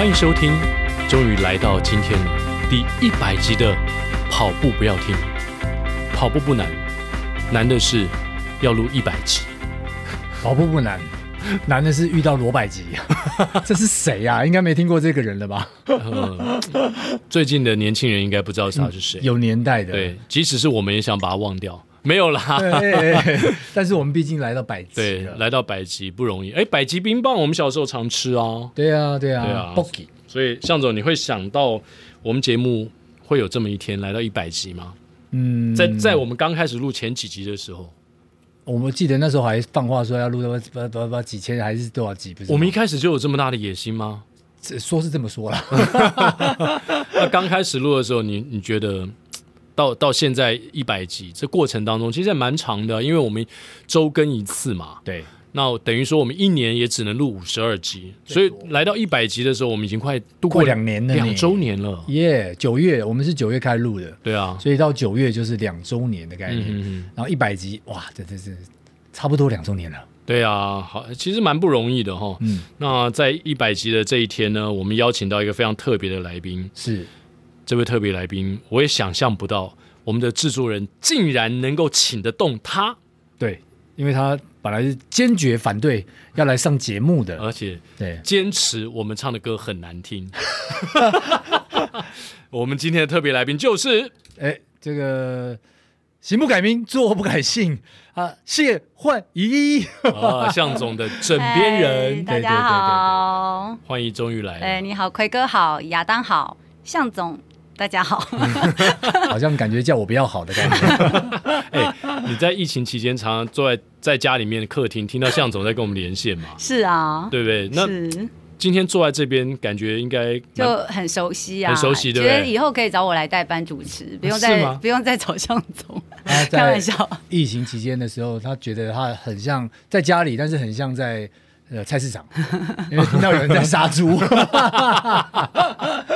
欢迎收听，终于来到今天，第一百集的跑步不要停。跑步不难，难的是要录一百集。跑步不难，难的是遇到罗百吉。这是谁呀、啊？应该没听过这个人了吧？呃、最近的年轻人应该不知道他是谁。有年代的，对，即使是我们也想把他忘掉。没有啦，但是我们毕竟来到百集，对，来到百集不容易。哎，百吉冰棒我们小时候常吃啊，对啊，对啊，对啊。所以向总，你会想到我们节目会有这么一天来到一百集吗？嗯，在在我们刚开始录前几集的时候，我们记得那时候还放话说要录到不不不几千还是多少集？不是？我们一开始就有这么大的野心吗？说是这么说了。那刚开始录的时候，你你觉得？到到现在一百集，这过程当中其实也蛮长的，因为我们周更一次嘛。对，那等于说我们一年也只能录五十二集，所以来到一百集的时候，我们已经快度过两年了，两周年了。耶，九月我们是九月开始录的，对啊，所以到九月就是两周年的概念。嗯嗯，然后一百集，哇，这这这差不多两周年了。对啊，好，其实蛮不容易的哈。嗯，那在一百集的这一天呢，我们邀请到一个非常特别的来宾，是。这位特别来宾，我也想象不到，我们的制作人竟然能够请得动他。对，因为他本来是坚决反对要来上节目的，而且对坚持我们唱的歌很难听。我们今天的特别来宾就是，哎，这个行不改名，坐不改姓啊，谢焕仪啊，向总的枕边人。大家好，欢迎终于来了。哎，你好，奎哥好，亚当好，向总。大家好，好像感觉叫我比较好的感觉。哎，你在疫情期间常常坐在在家里面的客厅，听到向总在跟我们连线嘛？是啊，对不对？那今天坐在这边，感觉应该就很熟悉啊，很熟悉，对不对？觉得以后可以找我来代班主持，不用再不用再找向总。开玩笑，疫情期间的时候，他觉得他很像在家里，但是很像在。呃，菜市场，因为听到有人在杀猪。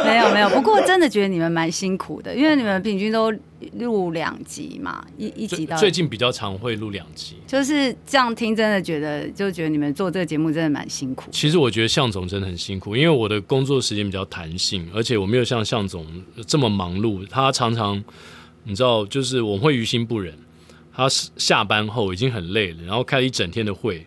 没有没有，不过真的觉得你们蛮辛苦的，因为你们平均都录两集嘛，一一集到。最近比较常会录两集，就是这样听，真的觉得就觉得你们做这个节目真的蛮辛苦。其实我觉得向总真的很辛苦，因为我的工作时间比较弹性，而且我没有像向总这么忙碌。他常常你知道，就是我会于心不忍。他下班后已经很累了，然后开了一整天的会。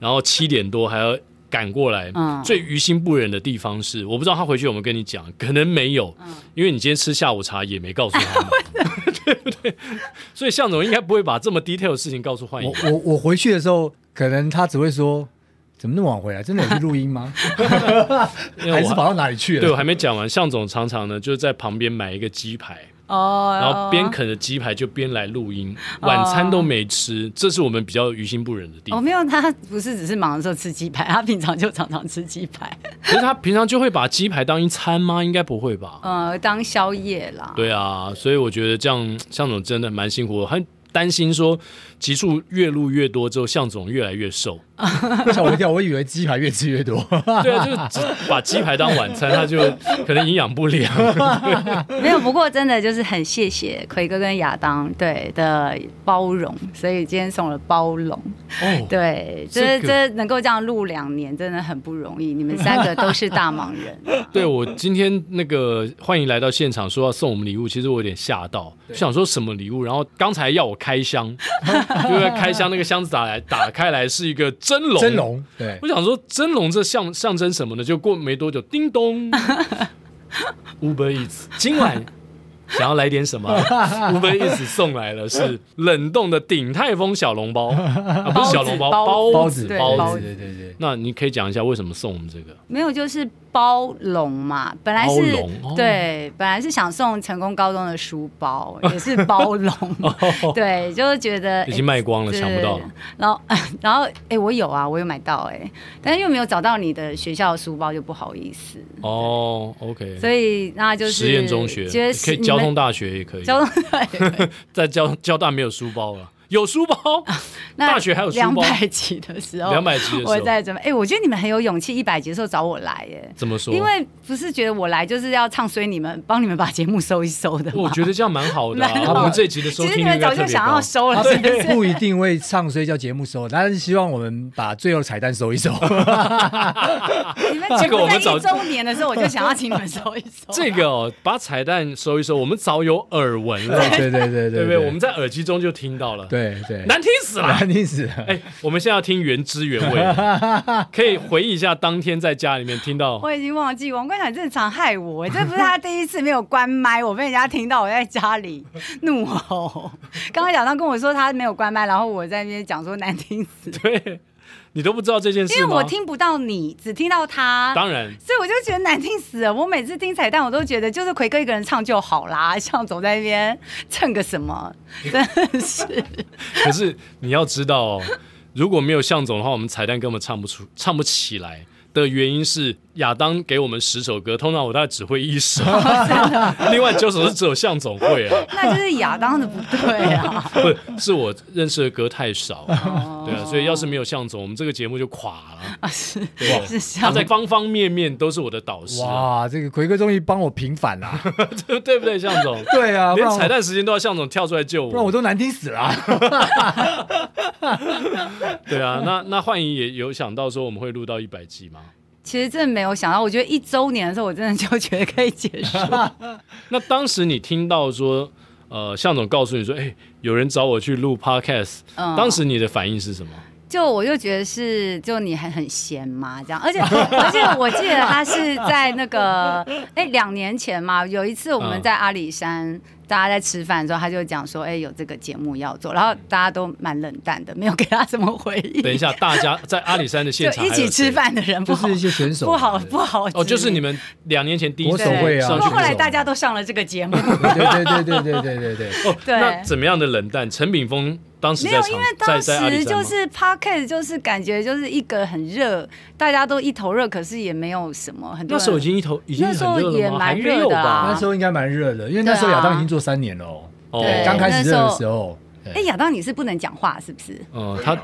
然后七点多还要赶过来，嗯、最于心不忍的地方是，我不知道他回去有没有跟你讲，可能没有，嗯、因为你今天吃下午茶也没告诉他，对不对？所以向总应该不会把这么 detail 的事情告诉幻影。我我我回去的时候，可能他只会说，怎么那么晚回来？真的有去录音吗？还是跑到哪里去了？对，我还没讲完。向总常常呢，就是在旁边买一个鸡排。哦，然后边啃着鸡排就边来录音，晚餐都没吃，这是我们比较于心不忍的地方。哦，没有，他不是只是忙的时候吃鸡排，他平常就常常吃鸡排。可是他 平常就会把鸡排当一餐吗？应该不会吧？呃，当宵夜啦。对啊，所以我觉得这样向总真的蛮辛苦的，很担心说集数越录越多之后，向总越来越瘦。吓我一跳，我以为鸡排越吃越多。对啊，就是把鸡排当晚餐，他就可能营养不良。没有，不过真的就是很谢谢奎哥跟亚当对的包容，所以今天送了包容。哦，对，这这、这能够这样录两年，真的很不容易。你们三个都是大忙人。对，我今天那个欢迎来到现场，说要送我们礼物，其实我有点吓到，想说什么礼物。然后刚才要我开箱，就在开箱那个箱子打来打开来是一个。真龙，真龙，对，我想说真龙这象象征什么呢？就过没多久，叮咚，Uber Eats 今晚想要来点什么？Uber Eats 送来了是冷冻的鼎泰丰小笼包，啊，不是小笼包，包子，包子，对对对。那你可以讲一下为什么送我们这个？没有，就是。包笼嘛，本来是对，本来是想送成功高中的书包，也是包笼，对，就是觉得已经卖光了，抢不到。然后，然后，哎，我有啊，我有买到，哎，但是又没有找到你的学校的书包，就不好意思。哦，OK。所以那就是实验中学，可以交通大学也可以，交通大学在交交大没有书包了。有书包，大学还有书包。两百集的时候，两百集的时候，我在准备。哎，我觉得你们很有勇气，一百集的时候找我来，耶。怎么说？因为不是觉得我来就是要唱衰你们，帮你们把节目收一收的。我觉得这样蛮好的。我们这一集的收听早就想要收了，不一定会唱衰叫节目收，但是希望我们把最后彩蛋收一收。你们这个我们早一周年的时候，我就想要请你们收一收。这个哦，把彩蛋收一收，我们早有耳闻了。对对对对，对不对？我们在耳机中就听到了。对对对，难听死了，难听死了。哎，我们现在要听原汁原味，可以回忆一下当天在家里面听到。我已经忘记，王冠强真的常害我，这不是他第一次没有关麦，我被人家听到我在家里怒吼。刚刚小张跟我说他没有关麦，然后我在那边讲说难听死。对。你都不知道这件事吗？因为我听不到你，只听到他。当然，所以我就觉得难听死了。我每次听彩蛋，我都觉得就是奎哥一个人唱就好啦，像总在那边蹭个什么，真的是。可是你要知道哦，如果没有向总的话，我们彩蛋根本唱不出，唱不起来。的原因是亚当给我们十首歌，通常我大概只会一首，另外九首是只有向总会啊。那就是亚当的不对啊。不是，是我认识的歌太少，对啊，所以要是没有向总，我们这个节目就垮了啊。是，他在方方面面都是我的导师。哇，这个奎哥终于帮我平反了，对不对，向总？对啊，连彩蛋时间都要向总跳出来救我，不然我都难听死了。对啊，那那幻影也有想到说我们会录到一百集吗？其实真的没有想到，我觉得一周年的时候，我真的就觉得可以结束。那当时你听到说，呃，向总告诉你说，哎，有人找我去录 Podcast，嗯，当时你的反应是什么？就我就觉得是，就你还很闲嘛，这样，而且 而且我记得他是在那个，哎，两年前嘛，有一次我们在阿里山，嗯、大家在吃饭的时候，他就讲说，哎，有这个节目要做，然后大家都蛮冷淡的，没有给他什么回应。等一下，大家在阿里山的现场一起吃饭的人不好，就是一些选手不好不好哦，就是你们两年前第一次会啊，后来大家都上了这个节目，对对对对对对对对。哦，那怎么样的冷淡？陈炳锋。当时没有，因为当时就是 Podcast 就是感觉就是一个很热，大家都一头热，可是也没有什么很多。那时候已经一头已经很热了吗？那时候也蛮热的啊，那时候应该蛮热的，因为那时候亚当已经做三年了哦，对，刚开始热的时候。哎，亚当，你是不能讲话是不是？哦，他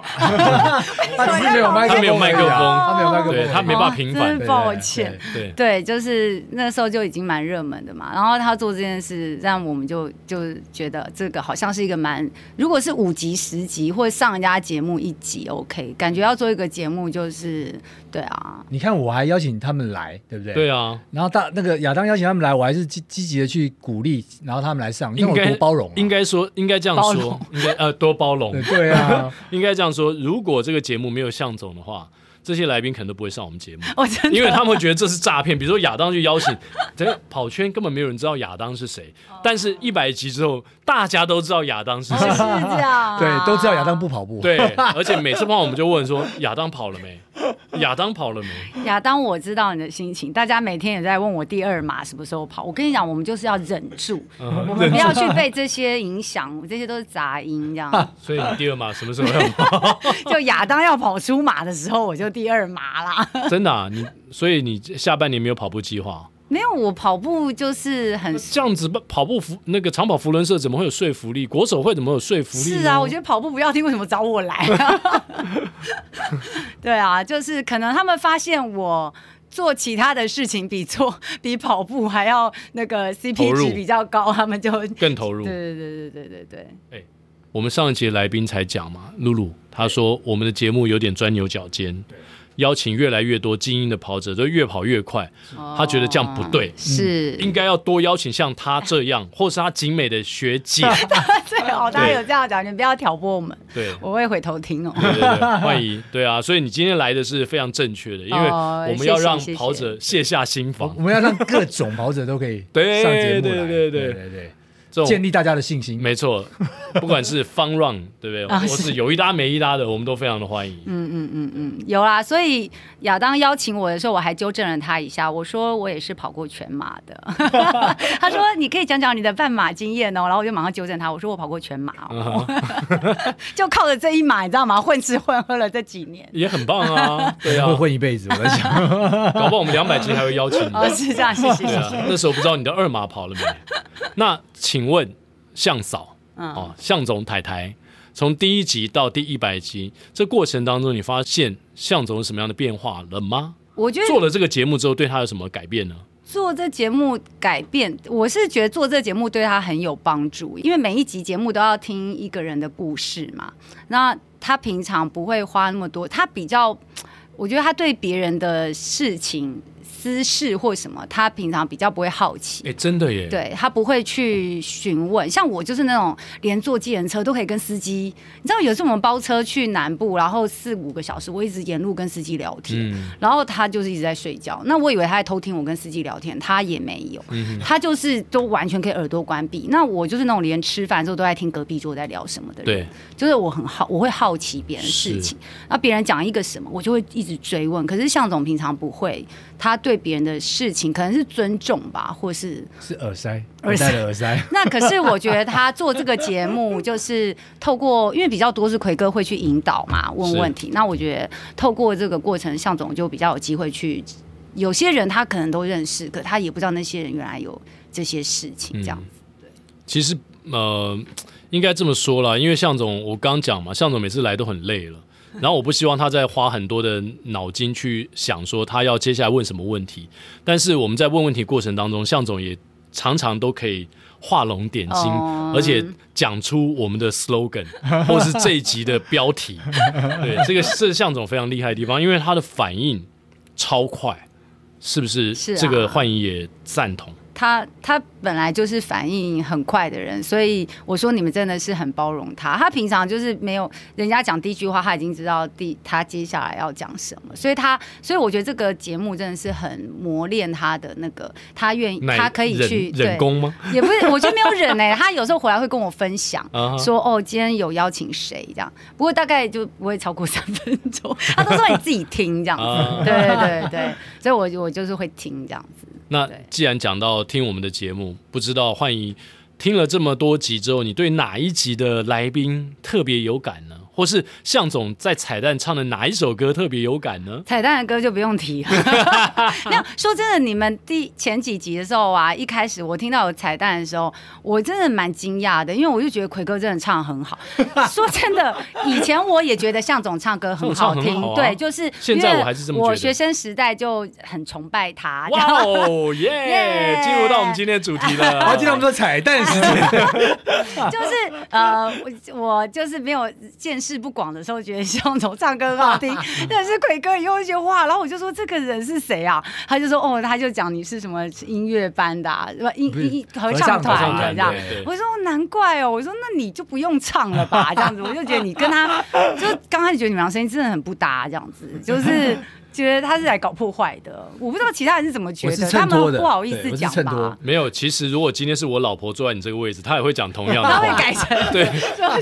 他没有麦克风，他没有麦克风，他没有麦克风，他没办法平反。真抱歉，对对，就是那时候就已经蛮热门的嘛。然后他做这件事，让我们就就觉得这个好像是一个蛮，如果是五集、十集，或上人家节目一集，OK，感觉要做一个节目就是。对啊，你看我还邀请他们来，对不对？对啊，然后大那个亚当邀请他们来，我还是积积极的去鼓励，然后他们来上，因为我多包容，应该说应该这样说，应该呃多包容，对啊，应该这样说。如果这个节目没有向总的话。这些来宾可能都不会上我们节目，因为他们会觉得这是诈骗。比如说亚当就邀请，这个跑圈根本没有人知道亚当是谁，但是一百集之后，大家都知道亚当是谁，是这样，对，都知道亚当不跑步，对，而且每次碰到我们就问说亚当跑了没？亚当跑了没？亚当，我知道你的心情，大家每天也在问我第二马什么时候跑。我跟你讲，我们就是要忍住，我们不要去被这些影响，这些都是杂音，这样。所以你第二马什么时候要跑？就亚当要跑出马的时候，我就。第二马啦，真的啊？你所以你下半年没有跑步计划？没有，我跑步就是很这样子。跑步服那个长跑服伦社怎么会有说服力？国手会怎么有说服力？是啊，我觉得跑步不要听，为什么找我来啊？对啊，就是可能他们发现我做其他的事情比做 比跑步还要那个 CP 值比较高，他们就更投入。对对对对对对对。哎，我们上一节来宾才讲嘛，露露她说我们的节目有点钻牛角尖。邀请越来越多精英的跑者，就越跑越快。他觉得这样不对，是应该要多邀请像他这样，或是他景美的学姐。最好大家有这样讲，你不要挑拨我们。对，我会回头听哦。对对对，欢迎。对啊，所以你今天来的是非常正确的，因为我们要让跑者卸下心防，我们要让各种跑者都可以上节目来。对对对对对。建立大家的信心，没错，不管是 fun run 对不对，或是有一搭没一搭的，我们都非常的欢迎。嗯嗯嗯嗯，有啦。所以亚当邀请我的时候，我还纠正了他一下，我说我也是跑过全马的。他说你可以讲讲你的半马经验哦，然后我就马上纠正他，我说我跑过全马哦，就靠着这一马，你知道吗？混吃混喝了这几年，也很棒啊。对啊，会混一辈子，我在想，搞不好我们两百集还会邀请你。哦，是这样，谢谢谢谢。那时候不知道你的二马跑了没？那请问向嫂，嗯哦，向总太太，从第一集到第一百集，这过程当中，你发现向总有什么样的变化了吗？我觉得做了这个节目之后，对他有什么改变呢？做这节目改变，我是觉得做这节目对他很有帮助，因为每一集节目都要听一个人的故事嘛。那他平常不会花那么多，他比较，我觉得他对别人的事情。私事或什么，他平常比较不会好奇。哎、欸，真的耶！对，他不会去询问。像我就是那种连坐计程车都可以跟司机，你知道有时候我们包车去南部，然后四五个小时，我一直沿路跟司机聊天，嗯、然后他就是一直在睡觉。那我以为他在偷听我跟司机聊天，他也没有，嗯、他就是都完全可以耳朵关闭。那我就是那种连吃饭的时候都在听隔壁桌在聊什么的人，对，就是我很好，我会好奇别人的事情。那别人讲一个什么，我就会一直追问。可是向总平常不会，他对。别人的事情可能是尊重吧，或是是耳塞，耳塞的耳塞。那可是我觉得他做这个节目，就是透过，因为比较多是奎哥会去引导嘛，问问题。那我觉得透过这个过程，向总就比较有机会去。有些人他可能都认识，可他也不知道那些人原来有这些事情，这样子。嗯、对，其实呃，应该这么说啦，因为向总我刚讲嘛，向总每次来都很累了。然后我不希望他再花很多的脑筋去想说他要接下来问什么问题，但是我们在问问题过程当中，向总也常常都可以画龙点睛，哦、而且讲出我们的 slogan 或是这一集的标题。对，这个是向总非常厉害的地方，因为他的反应超快，是不是？这个幻影也赞同。他他本来就是反应很快的人，所以我说你们真的是很包容他。他平常就是没有人家讲第一句话，他已经知道第他接下来要讲什么，所以他所以我觉得这个节目真的是很磨练他的那个，他愿意他可以去忍，忍功吗？也不是，我觉得没有忍哎、欸，他有时候回来会跟我分享，说哦今天有邀请谁这样，不过大概就不会超过三分钟，他都说你自己听这样子，对对对对，所以我我就是会听这样子。那既然讲到听我们的节目，不知道幻怡听了这么多集之后，你对哪一集的来宾特别有感呢？或是向总在彩蛋唱的哪一首歌特别有感呢？彩蛋的歌就不用提了。那说真的，你们第前几集的时候啊，一开始我听到有彩蛋的时候，我真的蛮惊讶的，因为我就觉得奎哥真的唱很好。说真的，以前我也觉得向总唱歌很好听，好啊、对，就是现在我还是这么觉得。我学生时代就很崇拜他。哇哦耶！进入到我们今天的主题了。好，今天我们说彩蛋时间。就是呃，我我就是没有见识。事不广的时候，觉得象总唱歌很好听，但是奎哥以后一些话，然后我就说这个人是谁啊？他就说哦，他就讲你是什么音乐班的、啊，音音合唱团的这样。我说难怪哦，我说那你就不用唱了吧，这样子。我就觉得你跟他，就刚开始觉得你们俩声音真的很不搭，这样子，就是。觉得他是来搞破坏的，我不知道其他人是怎么觉得，他们不好意思讲吧？没有，其实如果今天是我老婆坐在你这个位置，她也会讲同样的 话。改成对，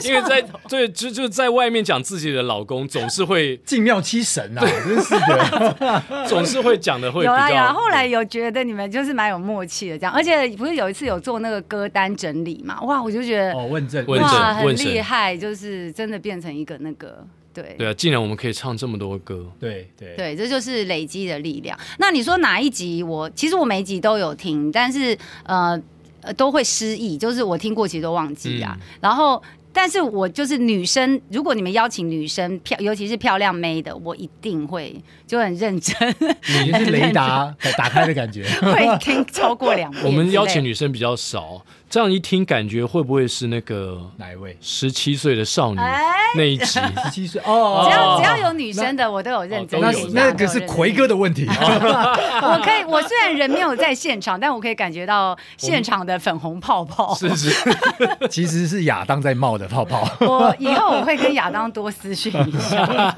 因为在对就就在外面讲自己的老公，总是会精妙七神啊，真是的，总是会讲的会。有啊有啊，后来有觉得你们就是蛮有默契的这样，而且不是有一次有做那个歌单整理嘛？哇，我就觉得哦问政哇很厉害，就是真的变成一个那个。对对啊，竟然我们可以唱这么多歌，对对对，这就是累积的力量。那你说哪一集我？其实我每一集都有听，但是呃呃都会失忆，就是我听过其实都忘记啊。嗯、然后。但是我就是女生，如果你们邀请女生漂，尤其是漂亮妹的，我一定会就很认真。你是雷达 打开的感觉，会听超过两遍。我们邀请女生比较少，这样一听感觉会不会是那个哪一位十七岁的少女那一集？十七岁哦，只要只要有女生的，我都有认真。那那个是奎哥的问题。我可以，我虽然人没有在现场，但我可以感觉到现场的粉红泡泡。是是，其实是亚当在冒的。泡泡，我以后我会跟亚当多私讯一下。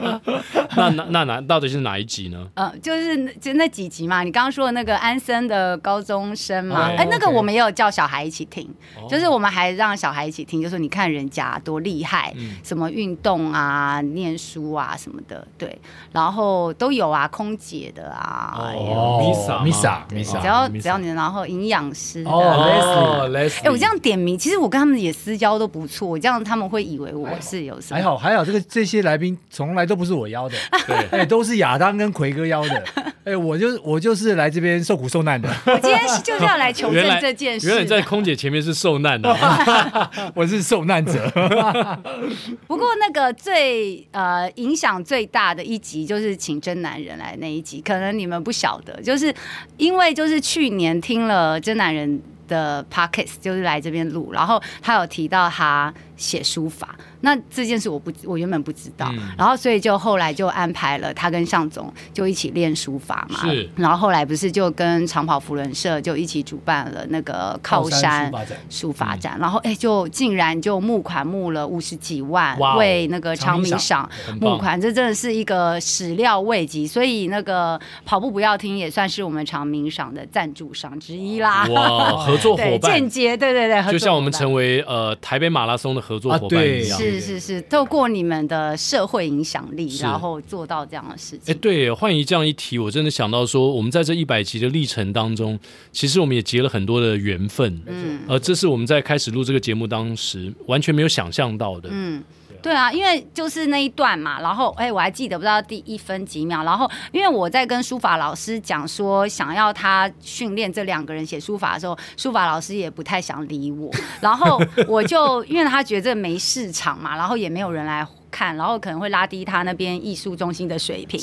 那那那哪到底是哪一集呢？呃，就是就那几集嘛。你刚刚说的那个安森的高中生嘛，哎，那个我们也有叫小孩一起听，就是我们还让小孩一起听，就说你看人家多厉害，什么运动啊、念书啊什么的，对，然后都有啊，空姐的啊，哦，Misa，Misa，Misa，只要只要你，然后营养师的哦，Leslie，哎，我这样点名，其实我跟他们也私交都不错，这样。他们会以为我是有什么？还好还好，这个这些来宾从来都不是我邀的，对，哎，都是亚当跟奎哥邀的。哎，我就我就是来这边受苦受难的。我今天就是要来求证这件事。原来在空姐前面是受难的，我是受难者。不过那个最呃影响最大的一集就是请真男人来那一集，可能你们不晓得，就是因为就是去年听了真男人的 Podcast，就是来这边录，然后他有提到他写书法。那这件事我不，我原本不知道，嗯、然后所以就后来就安排了他跟向总就一起练书法嘛。是。然后后来不是就跟长跑福伦社就一起主办了那个靠山书法展，然后哎就竟然就募款募了五十几万，为那个长鸣赏募款，这真的是一个始料未及。所以那个跑步不要听也算是我们长鸣赏的赞助商之一啦。哇，合作伙伴，间接对对对，就像我们成为呃台北马拉松的合作伙伴一样。是是是，透过你们的社会影响力，然后做到这样的事情。哎，对，换一这样一提，我真的想到说，我们在这一百集的历程当中，其实我们也结了很多的缘分。嗯，呃，这是我们在开始录这个节目当时完全没有想象到的。嗯。对啊，因为就是那一段嘛，然后哎，我还记得不知道第一分几秒，然后因为我在跟书法老师讲说想要他训练这两个人写书法的时候，书法老师也不太想理我，然后我就因为他觉得这没市场嘛，然后也没有人来。看，然后可能会拉低他那边艺术中心的水平。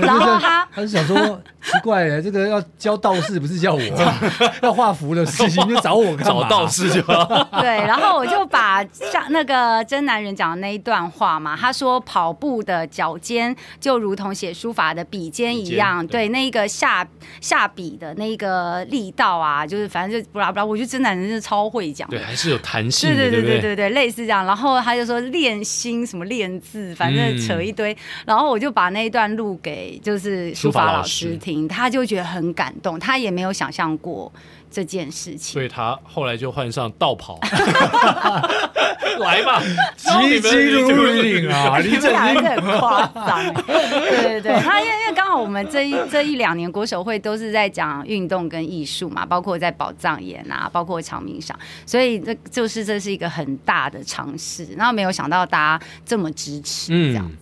然后他他是想说，奇怪了，这个要教道士不是叫我，要画符的事情就找我，找道士就好。对，然后我就把像那个真男人讲的那一段话嘛，他说跑步的脚尖就如同写书法的笔尖一样，对，对那个下下笔的那个力道啊，就是反正就不拉不拉，我觉得真男人是超会讲，对，还是有弹性，对对对对对对，类似这样。然后他就说练心什么练。字反正扯一堆，嗯、然后我就把那一段录给就是书法老师听，他就觉得很感动，他也没有想象过这件事情，所以他后来就换上道袍，来吧，急急如律令啊！你这还是很夸张，对对对，他因为因为刚好我们这一这一两年国手会都是在讲运动跟艺术嘛，包括在宝藏岩啊，包括长明赏，所以这就是这是一个很大的尝试，然后没有想到大家这么支持，这样子。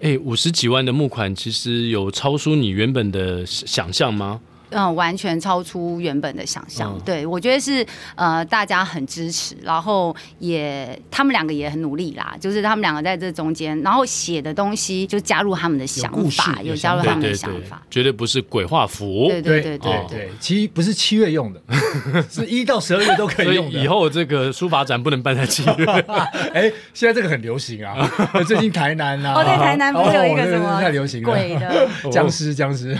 哎、嗯，五十几万的募款，其实有超出你原本的想象吗？嗯，完全超出原本的想象。嗯、对，我觉得是呃，大家很支持，然后也他们两个也很努力啦。就是他们两个在这中间，然后写的东西就加入他们的想法，有，有加入他们的想法，绝对不是鬼画符。对对对对对，其实不是七月用的，是一到十二月都可以用的。以，以后这个书法展不能办在七月。哎，现在这个很流行啊，最近台南啊，哦在，台南不是有一个什么太流行了鬼的僵尸僵尸。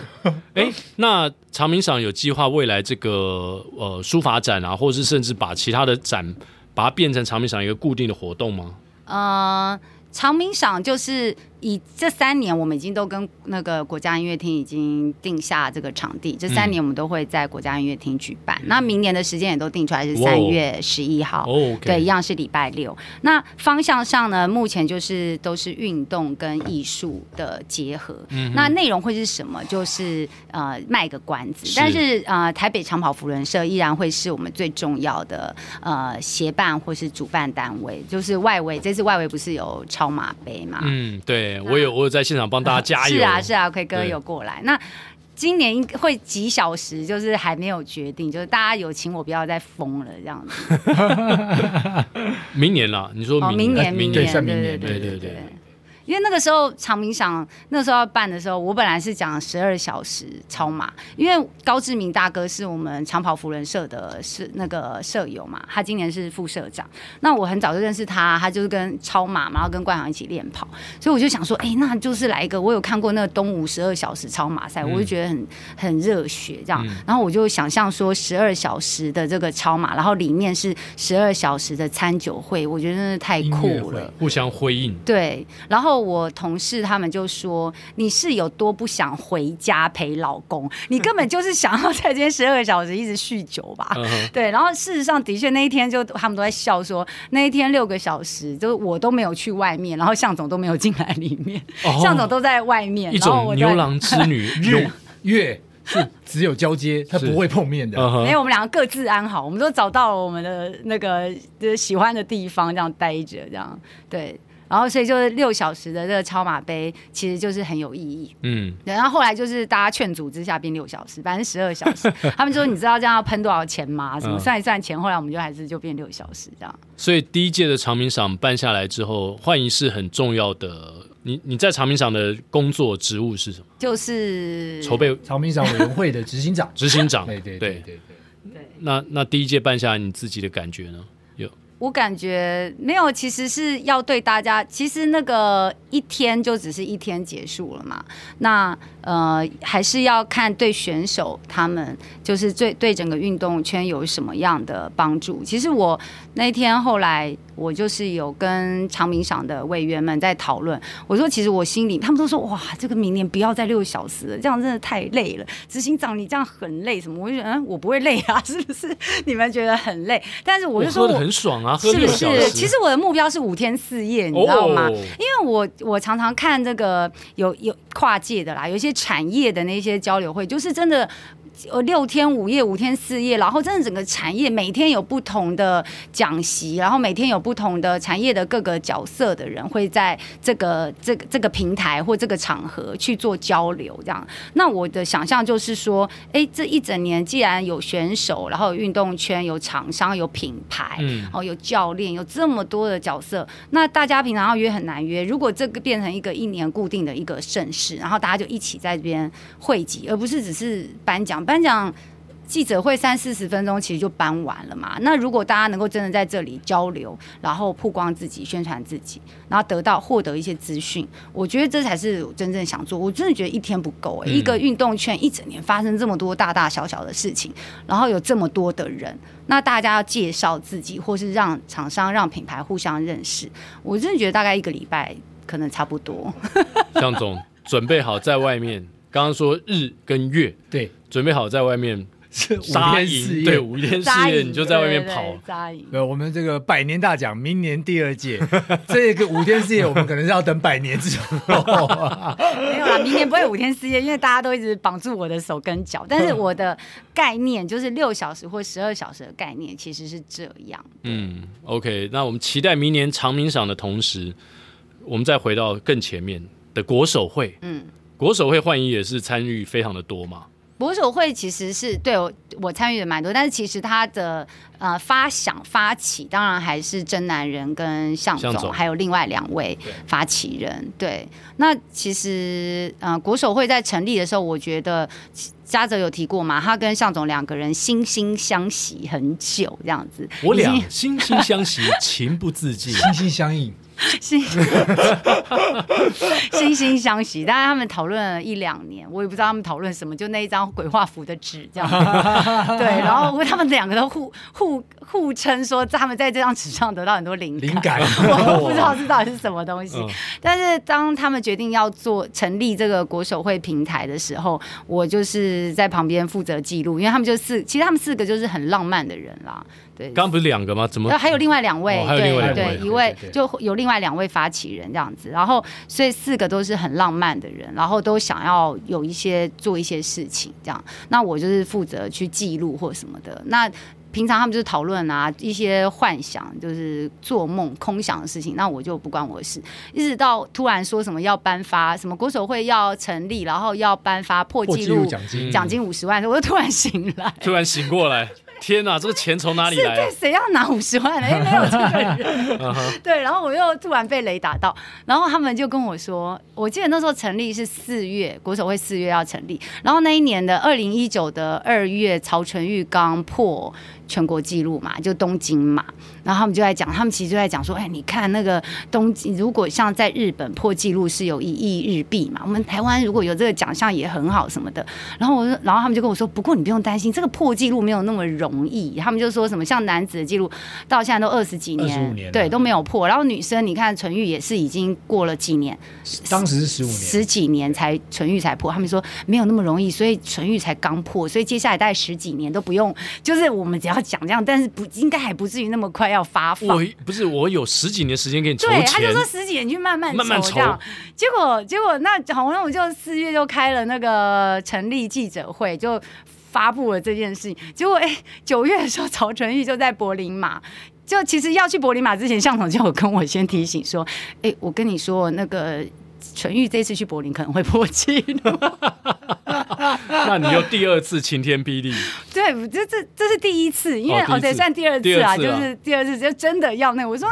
哎，那。长明赏有计划未来这个呃书法展啊，或是甚至把其他的展把它变成长明赏一个固定的活动吗？呃，长明赏就是。以这三年，我们已经都跟那个国家音乐厅已经定下这个场地。这三年我们都会在国家音乐厅举办。嗯、那明年的时间也都定出来是三月十一号，哦 okay、对，一样是礼拜六。那方向上呢，目前就是都是运动跟艺术的结合。嗯、那内容会是什么？就是呃卖个关子，是但是呃台北长跑扶轮社依然会是我们最重要的呃协办或是主办单位。就是外围这次外围不是有超马杯嘛？嗯，对。我有，我有在现场帮大家加油。是啊，是啊，奎哥有过来。那今年会几小时，就是还没有决定，就是大家有请我不要再疯了这样子。明年啦，你说明年？明年，对明年，对对对。因为那个时候长明想那时候要办的时候，我本来是讲十二小时超马，因为高志明大哥是我们长跑福人社的是那个社友嘛，他今年是副社长。那我很早就认识他，他就是跟超马嘛，然后跟冠航一起练跑，所以我就想说，哎，那就是来一个，我有看过那个东吴十二小时超马赛，我就觉得很很热血这样。然后我就想象说十二小时的这个超马，然后里面是十二小时的餐酒会，我觉得真的太酷了，互相辉映。对，然后。我同事他们就说：“你是有多不想回家陪老公？你根本就是想要在这边十二个小时一直酗酒吧？” 对。然后事实上，的确那一天就他们都在笑说，那一天六个小时，就是我都没有去外面，然后向总都没有进来里面，向总都在外面。一种牛郎织女日 月是只有交接，他不会碰面的。没有，我们两个各自安好，我们都找到了我们的那个喜欢的地方，这样待着，这样对。然后所以就是六小时的这个超马杯，其实就是很有意义。嗯，然后后来就是大家劝阻之下变六小时，反正十二小时。他们说你知道这样要喷多少钱吗？什么算一算钱，后来我们就还是就变六小时这样。所以第一届的长明赏办下来之后，幻影是很重要的。你你在长明赏的工作职务是什么？就是筹备长明赏委员会的执行长。执行长，对对对对对。对，那那第一届办下来，你自己的感觉呢？我感觉没有，其实是要对大家，其实那个一天就只是一天结束了嘛。那呃，还是要看对选手他们，就是对对整个运动圈有什么样的帮助。其实我那天后来。我就是有跟长明赏的委员们在讨论，我说其实我心里，他们都说哇，这个明年不要再六小时了，这样真的太累了。执行长你这样很累什么？我就觉得嗯，我不会累啊，是不是？你们觉得很累？但是我就说 很爽啊，是不是？其实我的目标是五天四夜，你知道吗？哦、因为我我常常看这个有有跨界的啦，有一些产业的那些交流会，就是真的。呃，六天五夜，五天四夜，然后真的整个产业每天有不同的讲席，然后每天有不同的产业的各个角色的人会在这个这个这个平台或这个场合去做交流，这样。那我的想象就是说，哎，这一整年既然有选手，然后有运动圈有厂商有品牌，嗯，哦，有教练，有这么多的角色，那大家平常要约很难约。如果这个变成一个一年固定的一个盛事，然后大家就一起在这边汇集，而不是只是颁奖。颁奖记者会三四十分钟，其实就颁完了嘛。那如果大家能够真的在这里交流，然后曝光自己、宣传自己，然后得到获得一些资讯，我觉得这才是我真正想做。我真的觉得一天不够、欸，一个运动圈一整年发生这么多大大小小的事情，然后有这么多的人，那大家要介绍自己，或是让厂商、让品牌互相认识，我真的觉得大概一个礼拜可能差不多。向总准备好在外面。刚刚说日跟月，对，准备好在外面五天四夜，对，五天四夜你就在外面跑。对，我们这个百年大奖，明年第二届，这个五天四夜我们可能是要等百年之后。没有啦，明年不会五天四夜，因为大家都一直绑住我的手跟脚。但是我的概念就是六小时或十二小时的概念，其实是这样。嗯，OK，那我们期待明年长鸣赏的同时，我们再回到更前面的国手会。嗯。国手会换仪也是参与非常的多嘛？国手会其实是对我我参与的蛮多，但是其实他的呃发想发起当然还是真男人跟向总，向总还有另外两位发起人。对，对那其实呃国手会在成立的时候，我觉得嘉泽有提过嘛，他跟向总两个人惺惺相惜很久这样子，我俩惺惺相惜，情不自禁，心心相印。心 惺惺相惜，但是他们讨论了一两年，我也不知道他们讨论什么，就那一张鬼画符的纸这样。对，然后他们两个都互互互称说，他们在这张纸上得到很多灵灵感，我不知道这到底是什么东西。但是当他们决定要做成立这个国手会平台的时候，我就是在旁边负责记录，因为他们就四，其实他们四个就是很浪漫的人啦。对，刚刚不是两个吗？怎么？还有另外两位，哦、对对，对，一位就有另外两位发起人这样子，然后所以四个都是很浪漫的人，然后都想要有一些做一些事情这样。那我就是负责去记录或什么的。那平常他们就是讨论啊一些幻想，就是做梦空想的事情，那我就不关我的事。一直到突然说什么要颁发什么国手会要成立，然后要颁发破纪录奖金奖金五十万，我就突然醒来，突然醒过来。天哪，这个钱从哪里来？对，谁要拿五十万呢？因为没有这个人。Uh. 对，然后我又突然被雷打到，然后他们就跟我说，我记得那时候成立是四月，国手会四月要成立，然后那一年的二零一九的二月，曹纯玉刚破。全国纪录嘛，就东京嘛，然后他们就在讲，他们其实就在讲说，哎，你看那个东京，如果像在日本破纪录是有一亿日币嘛，我们台湾如果有这个奖项也很好什么的。然后我说，然后他们就跟我说，不过你不用担心，这个破纪录没有那么容易。他们就说什么，像男子的纪录到现在都二十几年，年对，都没有破。然后女生，你看纯玉也是已经过了几年，当时是十五年，十几年才纯玉才破。他们说没有那么容易，所以纯玉才刚破，所以接下来大概十几年都不用，就是我们只要。讲这样，但是不应该还不至于那么快要发放。我不是我有十几年时间给你筹钱。对，他就说十几年去慢慢慢慢筹。结果结果那好，那我就四月就开了那个成立记者会，就发布了这件事情。结果哎，九月的时候，曹纯玉就在柏林马。就其实要去柏林马之前，向总就有跟我先提醒说，哎，我跟你说那个。纯玉这次去柏林可能会破纪录，那你又第二次晴天霹雳？对，这这这是第一次，因为哦对，算第二次啊，就是第二次就真的要那个。我说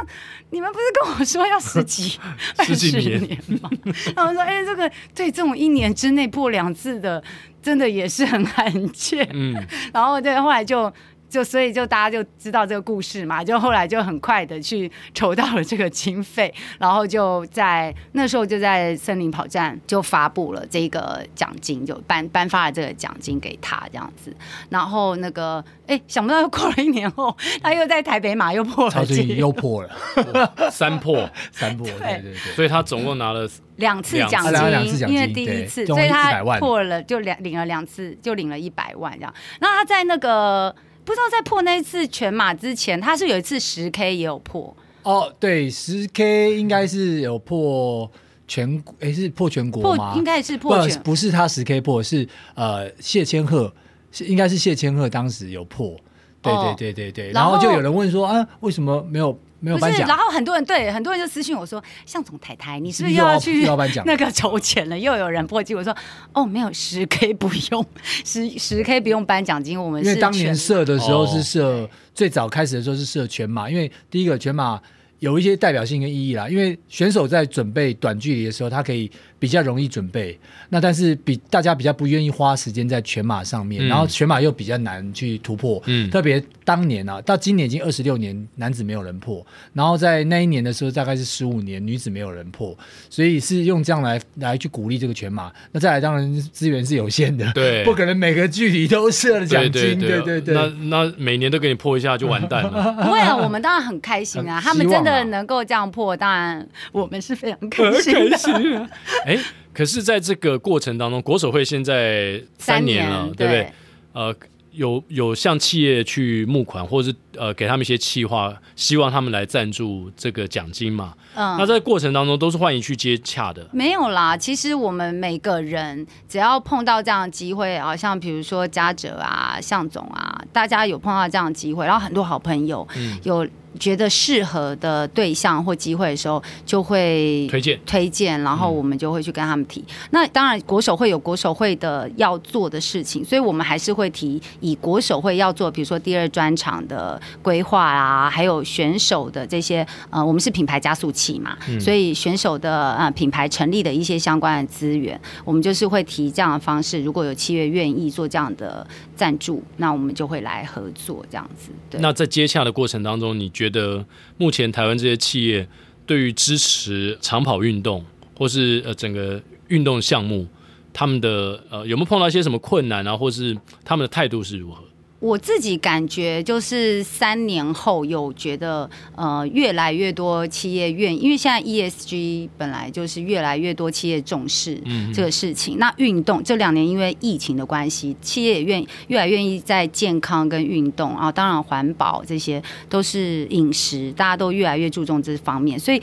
你们不是跟我说要十几 十几年吗？然后说哎，这个对这种一年之内破两次的，真的也是很罕见。嗯，然后对，后来就。就所以就大家就知道这个故事嘛，就后来就很快的去筹到了这个经费，然后就在那时候就在森林跑站就发布了这个奖金，就颁颁发了这个奖金给他这样子，然后那个哎想不到又过了一年后，他又在台北马又破了，超级又破了三 破三破，对对对，所以他总共拿了两次奖金，因为第一次，所以他破了就两领了两次，就领了一百万这样，那他在那个。不知道在破那一次全马之前，他是有一次十 K 也有破哦。对，十 K 应该是有破全，哎，是破全国吗？破应该是破全，不，不是他十 K 破，是呃谢千鹤，是应该是谢千鹤当时有破。对对对对对，然后就有人问说啊，为什么没有？没有颁奖，然后很多人对很多人就私信我说：“向总太太，你是不是又要去 那个筹钱了？”又有人破纪，我说：“哦，没有十 K 不用，十十 K 不用颁奖金。我们是因为当年设的时候是设、哦、最早开始的时候是设全马，因为第一个全马有一些代表性跟意义啦。因为选手在准备短距离的时候，他可以。比较容易准备，那但是比大家比较不愿意花时间在全马上面，嗯、然后全马又比较难去突破，嗯，特别当年啊，到今年已经二十六年，男子没有人破，然后在那一年的时候大概是十五年，女子没有人破，所以是用这样来来去鼓励这个全马。那再来，当然资源是有限的，对，不可能每个距离都设了奖金，对对对，对对对，那那每年都给你破一下就完蛋了。不会啊，我们当然很开心啊，啊 他们真的能够这样破，当然我们是非常开心的。哎。可是，在这个过程当中，国手会现在三年了，对不对？呃，有有向企业去募款，或者是呃给他们一些企划，希望他们来赞助这个奖金嘛？嗯，那在过程当中都是欢迎去接洽的。没有啦，其实我们每个人只要碰到这样的机会，啊像比如说嘉哲啊、向总啊，大家有碰到这样的机会，然后很多好朋友、嗯、有。觉得适合的对象或机会的时候，就会推荐推荐，然后我们就会去跟他们提。嗯、那当然，国手会有国手会的要做的事情，所以我们还是会提以国手会要做，比如说第二专场的规划啊，还有选手的这些呃，我们是品牌加速器嘛，嗯、所以选手的呃品牌成立的一些相关的资源，我们就是会提这样的方式。如果有企业愿意做这样的赞助，那我们就会来合作这样子。对。那在接洽的过程当中，你觉得觉得目前台湾这些企业对于支持长跑运动，或是呃整个运动项目，他们的呃有没有碰到一些什么困难啊，或是他们的态度是如何？我自己感觉就是三年后有觉得呃越来越多企业愿意，因为现在 ESG 本来就是越来越多企业重视这个事情。嗯、那运动这两年因为疫情的关系，企业也愿意越来越愿意在健康跟运动啊，当然环保这些都是饮食，大家都越来越注重这方面，所以。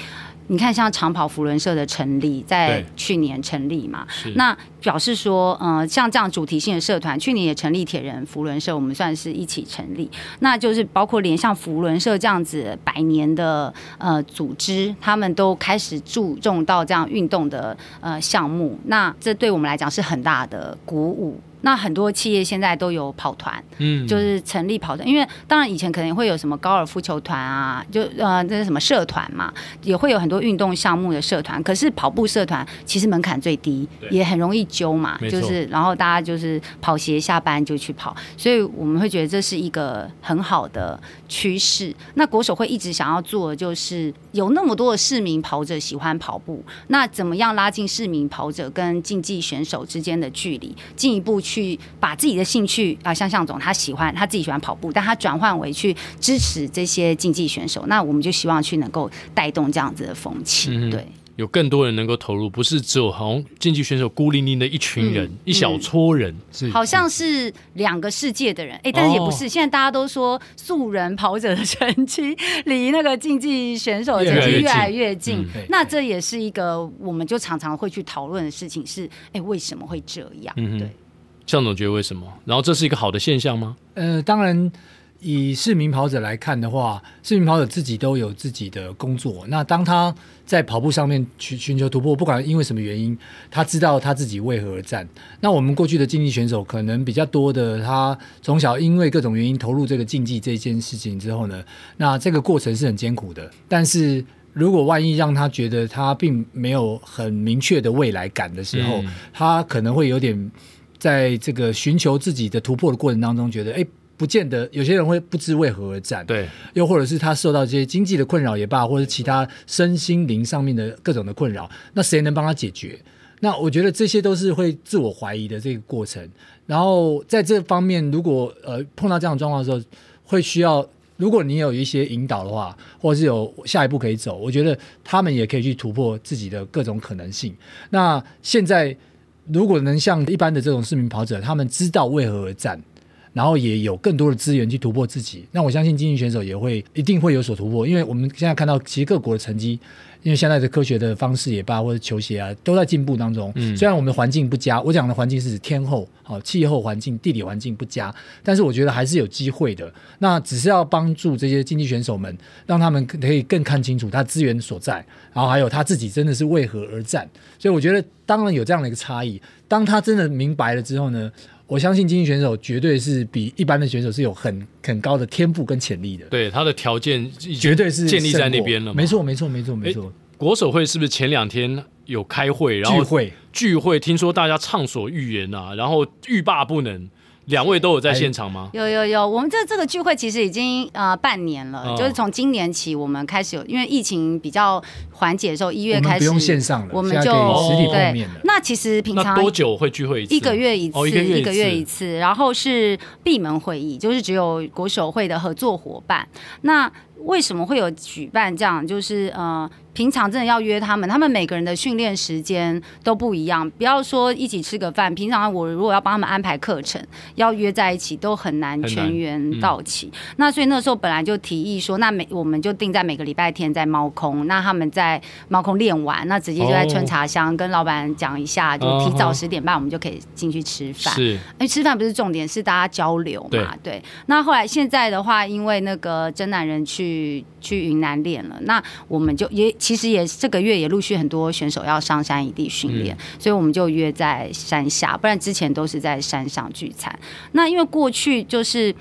你看，像长跑福伦社的成立，在去年成立嘛，那表示说，呃，像这样主题性的社团，去年也成立铁人福伦社，我们算是一起成立。那就是包括连像福伦社这样子百年的呃组织，他们都开始注重到这样运动的呃项目，那这对我们来讲是很大的鼓舞。那很多企业现在都有跑团，嗯，就是成立跑团，因为当然以前可能会有什么高尔夫球团啊，就呃这是什么社团嘛，也会有很多运动项目的社团。可是跑步社团其实门槛最低，也很容易揪嘛，就是然后大家就是跑鞋下班就去跑，所以我们会觉得这是一个很好的趋势。那国手会一直想要做的就是有那么多的市民跑者喜欢跑步，那怎么样拉近市民跑者跟竞技选手之间的距离，进一步去。去把自己的兴趣啊，像向总他喜欢他自己喜欢跑步，但他转换为去支持这些竞技选手，那我们就希望去能够带动这样子的风气，嗯、对，有更多人能够投入，不是只有好像竞技选手孤零零的一群人，嗯、一小撮人，是好像是两个世界的人，哎，但是也不是，哦、现在大家都说素人跑者的成绩离那个竞技选手的成绩越来越近，越越嗯、那这也是一个我们就常常会去讨论的事情是，哎，为什么会这样？嗯、对。向总觉得为什么？然后这是一个好的现象吗？呃，当然以市民跑者来看的话，市民跑者自己都有自己的工作。那当他在跑步上面去寻求突破，不管因为什么原因，他知道他自己为何而战。那我们过去的竞技选手可能比较多的，他从小因为各种原因投入这个竞技这件事情之后呢，那这个过程是很艰苦的。但是如果万一让他觉得他并没有很明确的未来感的时候，嗯、他可能会有点在这个寻求自己的突破的过程当中，觉得哎。不见得有些人会不知为何而战，对，又或者是他受到这些经济的困扰也罢，或者其他身心灵上面的各种的困扰，那谁能帮他解决？那我觉得这些都是会自我怀疑的这个过程。然后在这方面，如果呃碰到这样的状况的时候，会需要如果你有一些引导的话，或者是有下一步可以走，我觉得他们也可以去突破自己的各种可能性。那现在如果能像一般的这种市民跑者，他们知道为何而战。然后也有更多的资源去突破自己，那我相信竞技选手也会一定会有所突破，因为我们现在看到其实各国的成绩，因为现在的科学的方式也罢，或者球鞋啊都在进步当中。嗯，虽然我们的环境不佳，我讲的环境是指天候、好气候环境、地理环境不佳，但是我觉得还是有机会的。那只是要帮助这些竞技选手们，让他们可以更看清楚他资源所在，然后还有他自己真的是为何而战。所以我觉得当然有这样的一个差异，当他真的明白了之后呢，我相信精英选手绝对是比一般的选手是有很很高的天赋跟潜力的。对，他的条件绝对是建立在那边了。没错，没错，没错，没错。国手会是不是前两天有开会，然后聚会？聚会，听说大家畅所欲言啊，然后欲罢不能。两位都有在现场吗？有有有，我们这这个聚会其实已经呃半年了，哦、就是从今年起我们开始有，因为疫情比较缓解的时候，一月开始不用线上了，我们就实体碰面了。那其实平常多久会聚会一次？一个月一次，哦、一个月一次，一个月一次，然后是闭门会议，就是只有国手会的合作伙伴。那为什么会有举办这样？就是呃。平常真的要约他们，他们每个人的训练时间都不一样。不要说一起吃个饭，平常我如果要帮他们安排课程，要约在一起都很难全员到齐。嗯、那所以那时候本来就提议说，那每我们就定在每个礼拜天在猫空，那他们在猫空练完，那直接就在春茶香跟老板讲一下，就提早十点半我们就可以进去吃饭。是，因为吃饭不是重点，是大家交流嘛。对，对。那后来现在的话，因为那个真男人去去去云南练了，那我们就也。其实也这个月也陆续很多选手要上山异地训练，嗯、所以我们就约在山下，不然之前都是在山上聚餐。那因为过去就是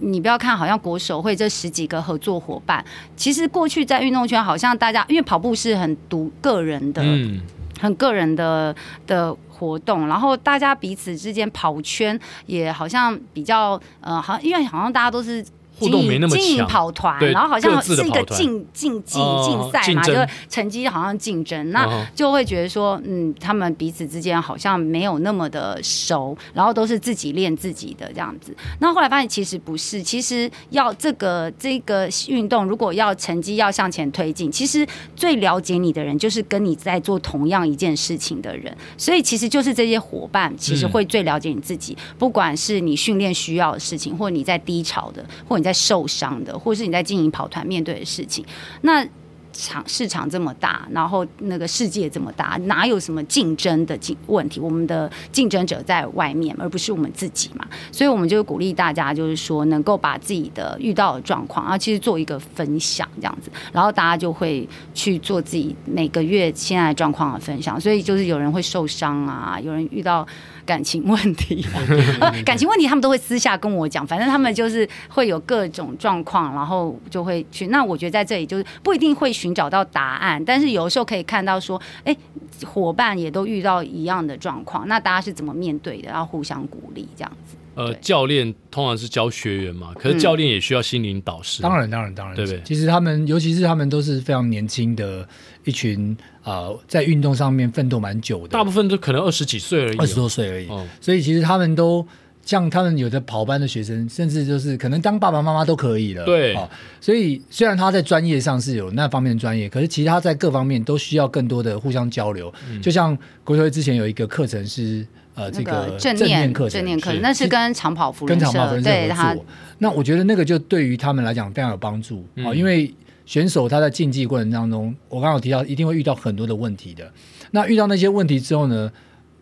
你不要看好像国手会这十几个合作伙伴，其实过去在运动圈好像大家因为跑步是很独个人的，嗯、很个人的的活动，然后大家彼此之间跑圈也好像比较呃，好像因为好像大家都是。互动没那么强，经营跑团，然后好像是一个竞竞技竞赛嘛，就是成绩好像竞争，那就会觉得说，嗯，他们彼此之间好像没有那么的熟，然后都是自己练自己的这样子。那后来发现其实不是，其实要这个这个运动如果要成绩要向前推进，其实最了解你的人就是跟你在做同样一件事情的人，所以其实就是这些伙伴其实会最了解你自己，不管是你训练需要的事情，或者你在低潮的，或者你在受伤的，或是你在经营跑团面对的事情，那场市场这么大，然后那个世界这么大，哪有什么竞争的竞问题？我们的竞争者在外面，而不是我们自己嘛。所以我们就鼓励大家，就是说能够把自己的遇到的状况啊，其实做一个分享这样子，然后大家就会去做自己每个月现在状况的分享。所以就是有人会受伤啊，有人遇到。感情问题，感情问题他们都会私下跟我讲，反正他们就是会有各种状况，然后就会去。那我觉得在这里就是不一定会寻找到答案，但是有时候可以看到说，哎，伙伴也都遇到一样的状况，那大家是怎么面对的？然后互相鼓励这样子。呃，教练通常是教学员嘛，可是教练也需要心灵导师。当然，当然，当然，对不对？其实他们，尤其是他们都是非常年轻的一群啊、呃，在运动上面奋斗蛮久的，大部分都可能二十几岁而已，二十多岁而已。哦、所以其实他们都像他们有的跑班的学生，甚至就是可能当爸爸妈妈都可以了。对、哦，所以虽然他在专业上是有那方面的专业，可是其实他在各方面都需要更多的互相交流。嗯、就像国球会之前有一个课程是。呃，这个正念课程，正念课程，那是跟长跑福人合作。他那我觉得那个就对于他们来讲非常有帮助啊，嗯、因为选手他在竞技过程当中，我刚刚有提到一定会遇到很多的问题的。那遇到那些问题之后呢，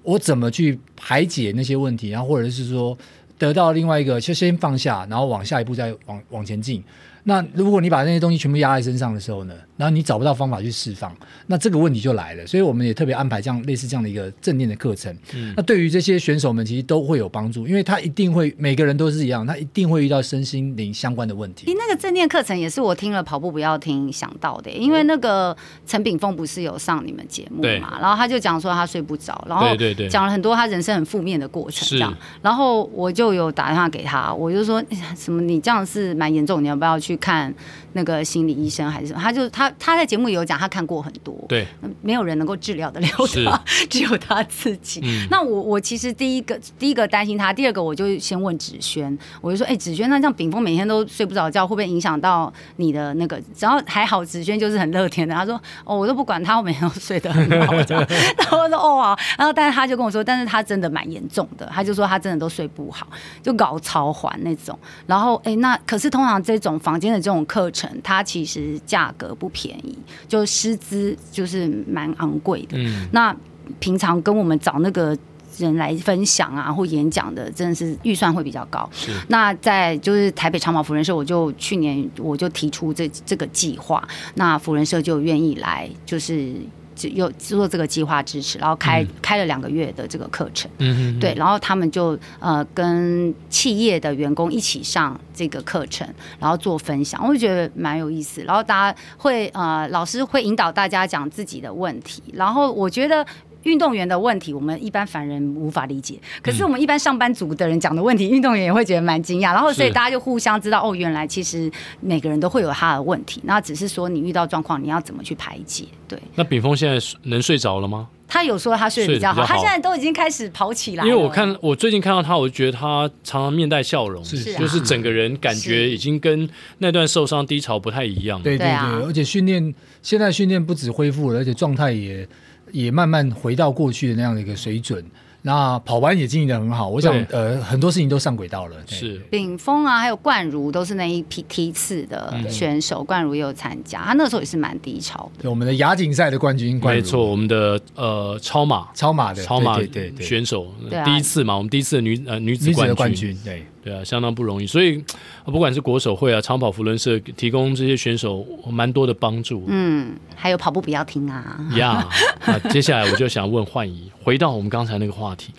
我怎么去排解那些问题？然后或者是说，得到另外一个，就先放下，然后往下一步再往往前进。那如果你把那些东西全部压在身上的时候呢，然后你找不到方法去释放，那这个问题就来了。所以我们也特别安排这样类似这样的一个正念的课程。嗯，那对于这些选手们其实都会有帮助，因为他一定会每个人都是一样，他一定会遇到身心灵相关的问题。你那个正念课程也是我听了跑步不要听想到的，因为那个陈炳峰不是有上你们节目嘛，然后他就讲说他睡不着，然后讲了很多他人生很负面的过程这样，然后我就有打电话给他，我就说什么你这样是蛮严重，你要不要去？去看那个心理医生还是什么？他就他他他在节目里有讲，他看过很多，对，没有人能够治疗得了他，只有他自己。嗯、那我我其实第一个第一个担心他，第二个我就先问芷萱，我就说，哎、欸，芷萱，那这样炳峰每天都睡不着觉，会不会影响到你的那个？然后还好，芷萱就是很乐天的，他说，哦，我都不管他，我每天都睡得很好。然后我说，哦好。然后但是他就跟我说，但是他真的蛮严重的，他就说他真的都睡不好，就搞超环那种。然后哎、欸，那可是通常这种房。间的这种课程，它其实价格不便宜，就师资就是蛮昂贵的。嗯，那平常跟我们找那个人来分享啊或演讲的，真的是预算会比较高。是，那在就是台北长跑福人社，我就去年我就提出这这个计划，那福人社就愿意来，就是。就有做这个计划支持，然后开、嗯、开了两个月的这个课程，嗯对，然后他们就呃跟企业的员工一起上这个课程，然后做分享，我就觉得蛮有意思。然后大家会呃老师会引导大家讲自己的问题，然后我觉得。运动员的问题，我们一般凡人无法理解。可是我们一般上班族的人讲的问题，运动员也会觉得蛮惊讶。然后，所以大家就互相知道，哦，原来其实每个人都会有他的问题。那只是说你遇到状况，你要怎么去排解？对。那炳峰现在能睡着了吗？他有说他睡得比较好，他现在都已经开始跑起来。因为我看我最近看到他，我就觉得他常常面带笑容，是就是整个人感觉已经跟那段受伤低潮不太一样。对对对，而且训练现在训练不止恢复了，而且状态也。也慢慢回到过去的那样的一个水准，那跑完也经营的很好。我想，呃，很多事情都上轨道了。是，炳峰啊，还有冠如都是那一批梯次的选手，冠如也有参加，他那时候也是蛮低潮的。对，我们的亚锦赛的冠军，没错，我们的呃超马。超马的超马对对选手，第一次嘛，我们第一次的女呃女子冠军，对。对啊，相当不容易，所以不管是国手会啊、长跑扶轮社提供这些选手蛮多的帮助。嗯，还有跑步不要停啊。呀、yeah, 那接下来我就想问幻怡，回到我们刚才那个话题，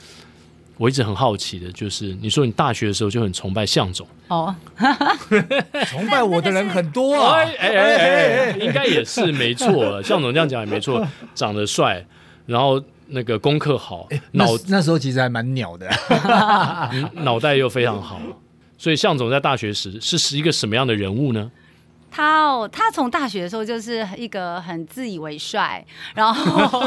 我一直很好奇的就是，你说你大学的时候就很崇拜向总哦，崇拜我的人很多啊，哎 哎哎，应该也是没错，向总这样讲也没错，长得帅，然后。那个功课好，脑那时候其实还蛮鸟的，脑袋又非常好，所以向总在大学时是是一个什么样的人物呢？他哦，他从大学的时候就是一个很自以为帅，然后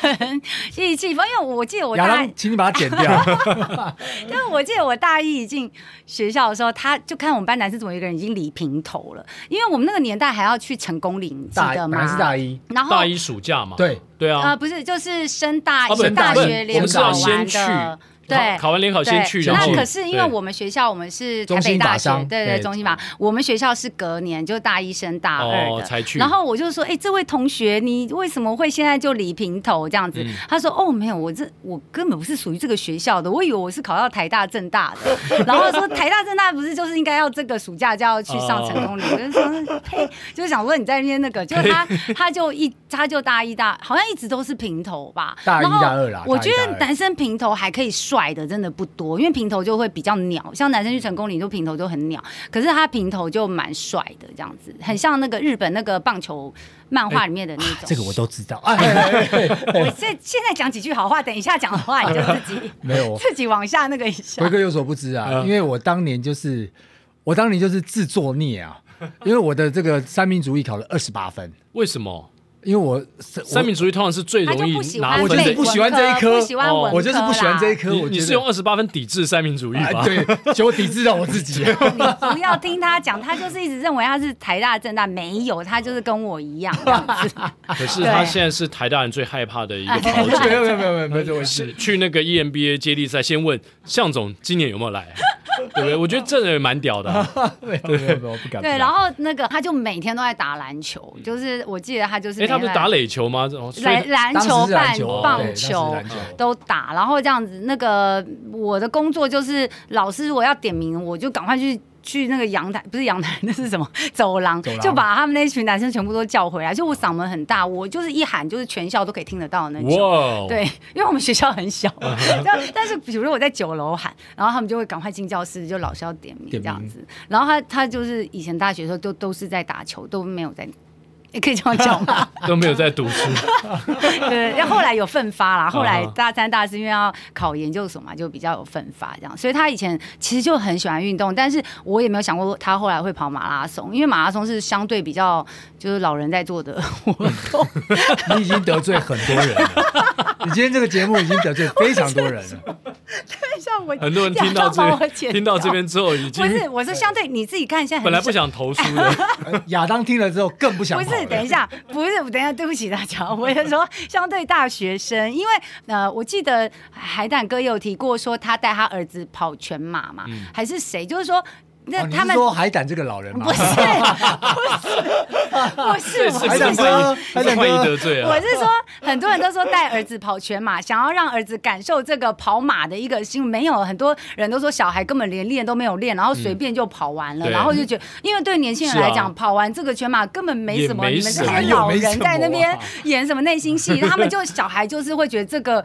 很意气风。因为我记得我大，请你把它剪掉。因为我记得我大一一进学校的时候，他就看我们班男生怎么一个人已经理平头了，因为我们那个年代还要去成功岭，记得吗？是大一，然后大一暑假嘛。对对啊，啊、呃、不是，就是升大一，大学联考完的。对，考完联考先去，然后那可是因为我们学校，我们是台北大学，对对，中心吧。我们学校是隔年，就大一升大二的才去。然后我就说，哎，这位同学，你为什么会现在就理平头这样子？他说，哦，没有，我这我根本不是属于这个学校的，我以为我是考到台大政大的。然后说台大政大不是就是应该要这个暑假就要去上成功岭？我就说，嘿，就是想问你在那边那个，就他他就一他就大一大，好像一直都是平头吧。大一大二啦。我觉得男生平头还可以帅。帅的真的不多，因为平头就会比较鸟，像男生去成功岭就平头就很鸟，可是他平头就蛮帅的，这样子很像那个日本那个棒球漫画里面的那种。这个我都知道。哎 我现现在讲几句好话，等一下讲的话你就自己 没有自己往下那个一下。辉哥有所不知啊，因为我当年就是我当年就是自作孽啊，因为我的这个三民主义考了二十八分，为什么？因为我三民主义通常是最容易拿分，我就是不喜欢这一科，我就是不喜欢这一科。你你是用二十八分抵制三民主义吧？对，就我抵制到我自己。你不要听他讲，他就是一直认为他是台大政大，没有，他就是跟我一样。可是他现在是台大人最害怕的一个 跑者。没有没有没有没有没有这回事。去那个 EMBA 接力赛，先问象总今年有没有来？对不对？我觉得这人也蛮屌的、啊。没有没有没有，不敢。对，然后那个他就每天都在打篮球，就是我记得他就是。哎，他不是打垒球吗？篮篮球、棒棒球球都打，然后这样子。那个我的工作就是老师如果要点名，我就赶快去。去那个阳台，不是阳台，那是什么？走廊，就把他们那群男生全部都叫回来。就我嗓门很大，我就是一喊，就是全校都可以听得到的那种。对，因为我们学校很小。Uh huh. 但但是，比如说我在九楼喊，然后他们就会赶快进教室，就老师要点名这样子。然后他他就是以前大学的时候都都是在打球，都没有在。也可以这样讲吗？都没有在读书。对，然后后来有奋发啦。后来大三、大四因为要考研究所嘛，就比较有奋发这样。所以他以前其实就很喜欢运动，但是我也没有想过他后来会跑马拉松，因为马拉松是相对比较就是老人在做的活动。你已经得罪很多人了，你今天这个节目已经得罪非常多人了。很多人听到这听到这边之后已经不是，我是相对你自己看，现在本来不想投书的，亚当听了之后更不想。不是。等一下，不是，等一下，对不起大家，我是说相对大学生，因为呃，我记得海胆哥有提过说他带他儿子跑全马嘛，嗯、还是谁？就是说。那他们说海胆这个老人吗？不是，不是，不是，海胆哥，海胆哥得罪啊！我是说，很多人都说带儿子跑全马，想要让儿子感受这个跑马的一个心。没有，很多人都说小孩根本连练都没有练，然后随便就跑完了，然后就觉得，因为对年轻人来讲，跑完这个全马根本没什么。你们这些老人在那边演什么内心戏？他们就小孩就是会觉得这个。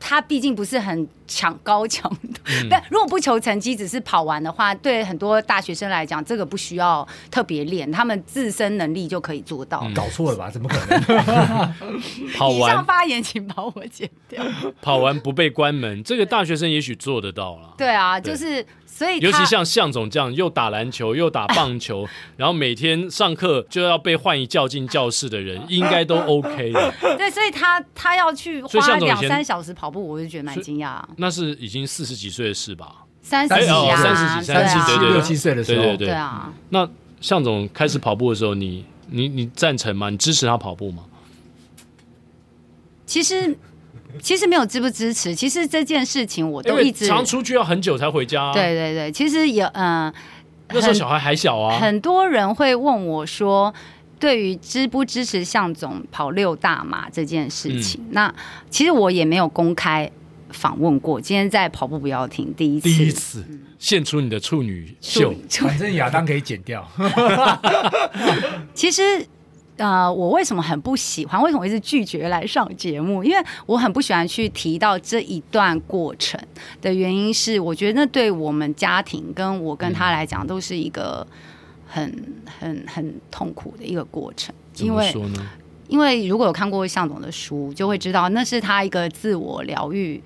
他毕竟不是很强高强的，嗯、但如果不求成绩，只是跑完的话，对很多大学生来讲，这个不需要特别练，他们自身能力就可以做到。嗯、搞错了吧？怎么可能？跑完以上发言请把我剪掉。跑完不被关门，这个大学生也许做得到了。对啊，就是。所以，尤其像向总这样又打篮球又打棒球，然后每天上课就要被换一叫进教室的人，应该都 OK 的。对，所以他他要去花两三小时跑步，我就觉得蛮惊讶。那是已经四十几岁的事吧？三十几啊，三十几、三十几、六七岁的时候，对对对。对啊。那向总开始跑步的时候，你你你赞成吗？你支持他跑步吗？其实。其实没有支不支持，其实这件事情我都一直常出去要很久才回家。对对对，其实有嗯，那时候小孩还小啊。很多人会问我说，对于支不支持向总跑六大马这件事情，那其实我也没有公开访问过。今天在跑步不要停，第一次，第一次献出你的处女秀，反正亚当可以剪掉。其实。呃，我为什么很不喜欢？为什么一直拒绝来上节目？因为我很不喜欢去提到这一段过程的原因是，我觉得那对我们家庭跟我跟他来讲都是一个很很很痛苦的一个过程。因为？因为如果有看过向总的书，就会知道那是他一个自我疗愈。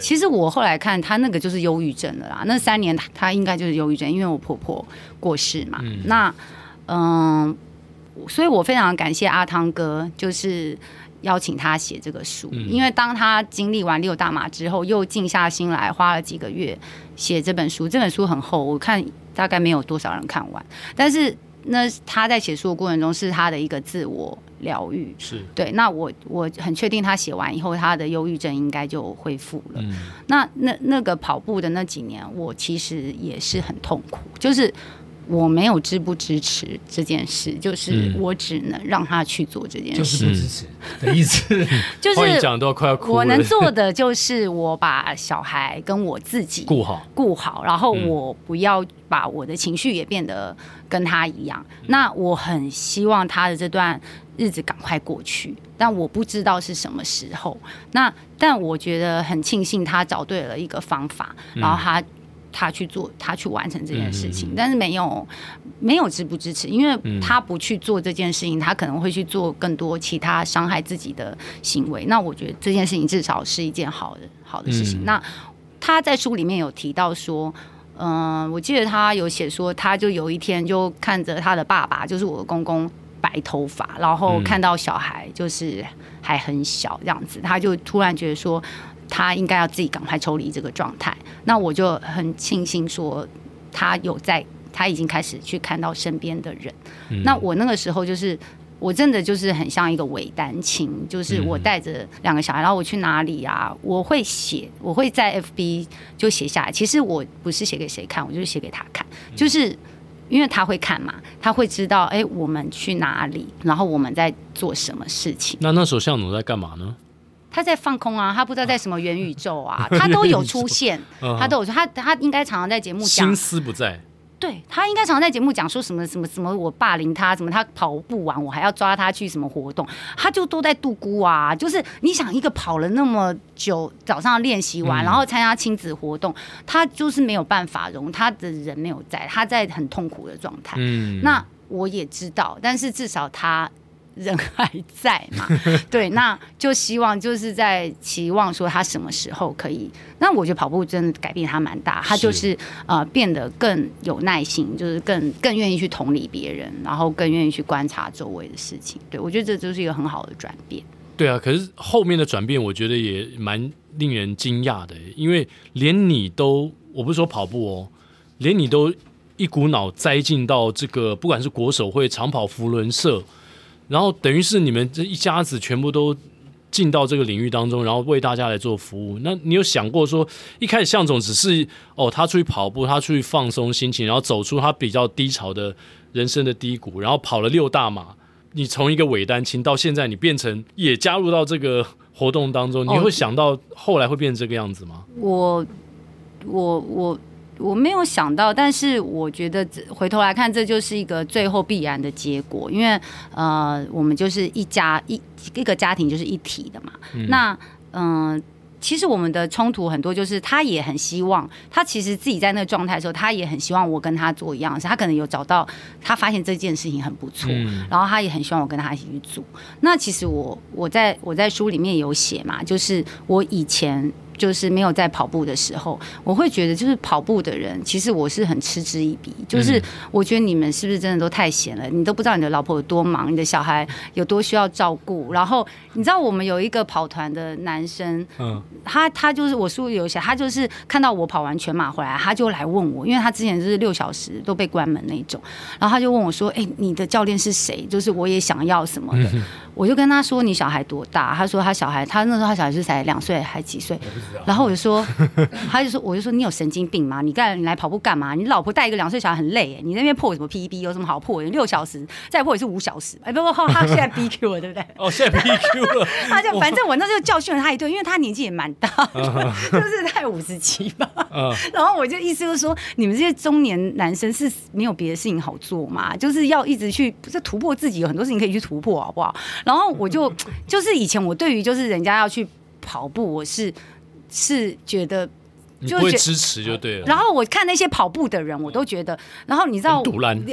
其实我后来看他那个就是忧郁症了啦。那三年他应该就是忧郁症，因为我婆婆过世嘛。嗯那嗯。呃所以我非常感谢阿汤哥，就是邀请他写这个书，嗯、因为当他经历完六大马之后，又静下心来，花了几个月写这本书。这本书很厚，我看大概没有多少人看完。但是那他在写书的过程中，是他的一个自我疗愈。是对。那我我很确定，他写完以后，他的忧郁症应该就恢复了。嗯、那那那个跑步的那几年，我其实也是很痛苦，就是。我没有支不支持这件事，就是我只能让他去做这件事，就是不支持的意思。就是讲都快要哭了。我能做的就是我把小孩跟我自己顾好，顾好，然后我不要把我的情绪也变得跟他一样。那我很希望他的这段日子赶快过去，但我不知道是什么时候。那但我觉得很庆幸他找对了一个方法，然后他。他去做，他去完成这件事情，嗯、但是没有没有支不支持，因为他不去做这件事情，他可能会去做更多其他伤害自己的行为。那我觉得这件事情至少是一件好的好的事情。嗯、那他在书里面有提到说，嗯、呃，我记得他有写说，他就有一天就看着他的爸爸，就是我的公公白头发，然后看到小孩就是还很小这样子，他就突然觉得说。他应该要自己赶快抽离这个状态。那我就很庆幸说，他有在，他已经开始去看到身边的人。嗯、那我那个时候就是，我真的就是很像一个伪单亲，就是我带着两个小孩，然后我去哪里啊？我会写，我会在 FB 就写下来。其实我不是写给谁看，我就是写给他看，就是因为他会看嘛，他会知道，哎，我们去哪里，然后我们在做什么事情。那那时候向总在干嘛呢？他在放空啊，他不知道在什么元宇宙啊，他都有出现，他都有说，他他应该常常在节目讲，心思不在。对，他应该常常在节目讲说什么什么什么，我霸凌他，什么他跑不完我还要抓他去什么活动，他就都在度孤啊。就是你想一个跑了那么久，早上练习完，然后参加亲子活动，嗯、他就是没有办法容，他的人没有在，他在很痛苦的状态。嗯，那我也知道，但是至少他。人还在嘛？对，那就希望就是在期望说他什么时候可以。那我觉得跑步真的改变他蛮大，他就是，是呃变得更有耐心，就是更更愿意去同理别人，然后更愿意去观察周围的事情。对，我觉得这就是一个很好的转变。对啊，可是后面的转变，我觉得也蛮令人惊讶的，因为连你都，我不是说跑步哦，连你都一股脑栽进到这个，不管是国手会长跑福伦社。然后等于是你们这一家子全部都进到这个领域当中，然后为大家来做服务。那你有想过说，一开始向总只是哦，他出去跑步，他出去放松心情，然后走出他比较低潮的人生的低谷，然后跑了六大马。你从一个伪单亲到现在，你变成也加入到这个活动当中，你会想到后来会变成这个样子吗？我，我，我。我没有想到，但是我觉得回头来看，这就是一个最后必然的结果，因为呃，我们就是一家一一个家庭就是一体的嘛。嗯、那嗯、呃，其实我们的冲突很多，就是他也很希望，他其实自己在那个状态的时候，他也很希望我跟他做一样的事，他可能有找到，他发现这件事情很不错，嗯、然后他也很希望我跟他一起去做。那其实我我在我在书里面有写嘛，就是我以前。就是没有在跑步的时候，我会觉得就是跑步的人，其实我是很嗤之以鼻。就是我觉得你们是不是真的都太闲了？你都不知道你的老婆有多忙，你的小孩有多需要照顾。然后你知道我们有一个跑团的男生，嗯，他他就是我书里有写，他就是看到我跑完全马回来，他就来问我，因为他之前就是六小时都被关门那种，然后他就问我说：“哎，你的教练是谁？就是我也想要什么的。”我就跟他说：“你小孩多大？”他说：“他小孩，他那时候他小孩是才两岁还几岁？”然后我就说：“ 他就说，我就说你有神经病吗？你干你来跑步干嘛？你老婆带一个两岁小孩很累，你那边破什么 PB 有什么好破？你六小时再破也是五小时。哎，不不，他现在 BQ 了，对不对？哦，现在 BQ 了。他就反正我那时候教训了他一顿，因为他年纪也蛮大，就是在五十七吧。然后我就意思就是说，你们这些中年男生是没有别的事情好做嘛？就是要一直去就突破自己，有很多事情可以去突破，好不好？”然后我就就是以前我对于就是人家要去跑步，我是是觉得。就会支持就对了。然后我看那些跑步的人，我都觉得。然后你知道，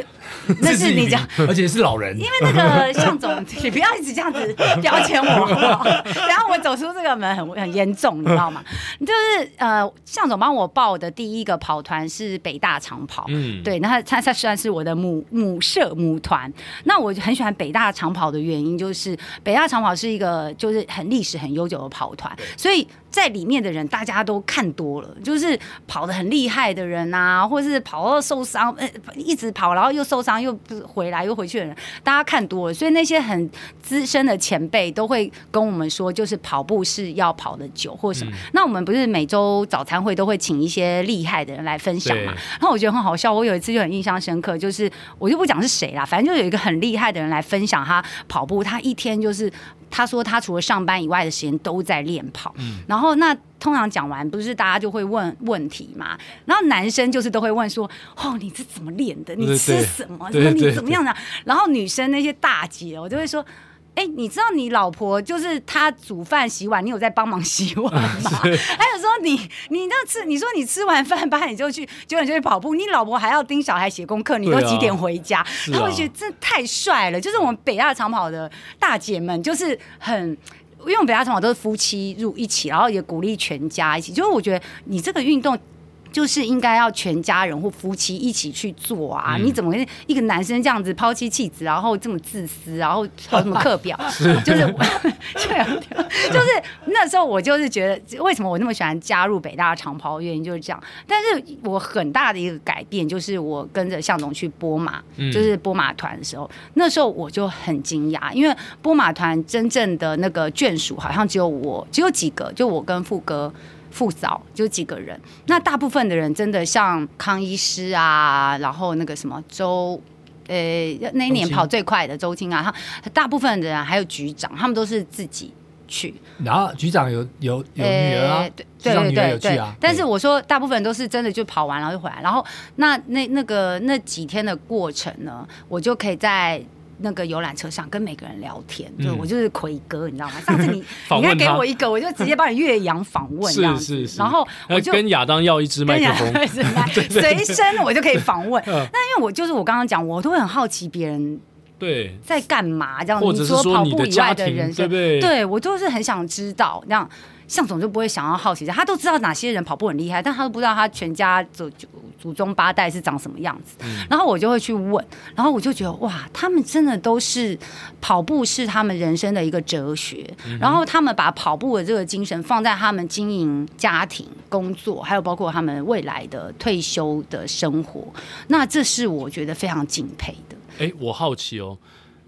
那是你讲，而且是老人。因为那个向总，你不要一直这样子标签我，好不好？然后我走出这个门很很严重，你知道吗？就是呃，向总帮我报的第一个跑团是北大长跑，嗯，对，那他他他算是我的母母社母团。那我很喜欢北大长跑的原因，就是北大长跑是一个就是很历史很悠久的跑团，所以。在里面的人，大家都看多了，就是跑得很厉害的人啊，或者是跑到受伤，呃，一直跑，然后又受伤又回来又回去的人，大家看多了，所以那些很资深的前辈都会跟我们说，就是跑步是要跑的久或什么。嗯、那我们不是每周早餐会都会请一些厉害的人来分享嘛？然后我觉得很好笑，我有一次就很印象深刻，就是我就不讲是谁啦，反正就有一个很厉害的人来分享他跑步，他一天就是。他说他除了上班以外的时间都在练跑，嗯、然后那通常讲完不是大家就会问问题嘛？然后男生就是都会问说：“哦，你是怎么练的？你吃什么？你怎么样的？”然后女生那些大姐，我就会说。哎，你知道你老婆就是她煮饭洗碗，你有在帮忙洗碗吗？啊、还有说你你那吃，你说你吃完饭八点就去九点就去跑步，你老婆还要盯小孩写功课，你都几点回家？他会、啊、觉得这太帅了。就是我们北大长跑的大姐们，就是很，因为我们北大长跑都是夫妻入一起，然后也鼓励全家一起。就是我觉得你这个运动。就是应该要全家人或夫妻一起去做啊！嗯、你怎么会一个男生这样子抛妻弃子，然后这么自私，然后考什么课表？是就是，就是那时候我就是觉得，为什么我那么喜欢加入北大长跑？原因就是这样。但是我很大的一个改变就是，我跟着向总去波马，嗯、就是波马团的时候，那时候我就很惊讶，因为波马团真正的那个眷属好像只有我，只有几个，就我跟富哥。副嫂就几个人，那大部分的人真的像康医师啊，然后那个什么周，呃，那一年跑最快的周青啊，他大部分的人还有局长，他们都是自己去。然后局长有有有女儿啊，对对对对对。但是我说大部分都是真的就跑完然后就回来，然后那那那个那几天的过程呢，我就可以在。那个游览车上跟每个人聊天，就我就是奎哥，你知道吗？上次你 你应该给我一个，我就直接帮你岳阳访问这样子，是是是，然后我就跟亚当要一支麦克风，随身我就可以访问。那因为我就是我刚刚讲，我都会很好奇别人对在干嘛这样子，或者是说你的家庭，对不对？对我就是很想知道这样。象总就不会想要好奇他都知道哪些人跑步很厉害，但他都不知道他全家祖祖宗八代是长什么样子。嗯、然后我就会去问，然后我就觉得哇，他们真的都是跑步是他们人生的一个哲学，嗯、然后他们把跑步的这个精神放在他们经营家庭、工作，还有包括他们未来的退休的生活。那这是我觉得非常敬佩的。哎，我好奇哦。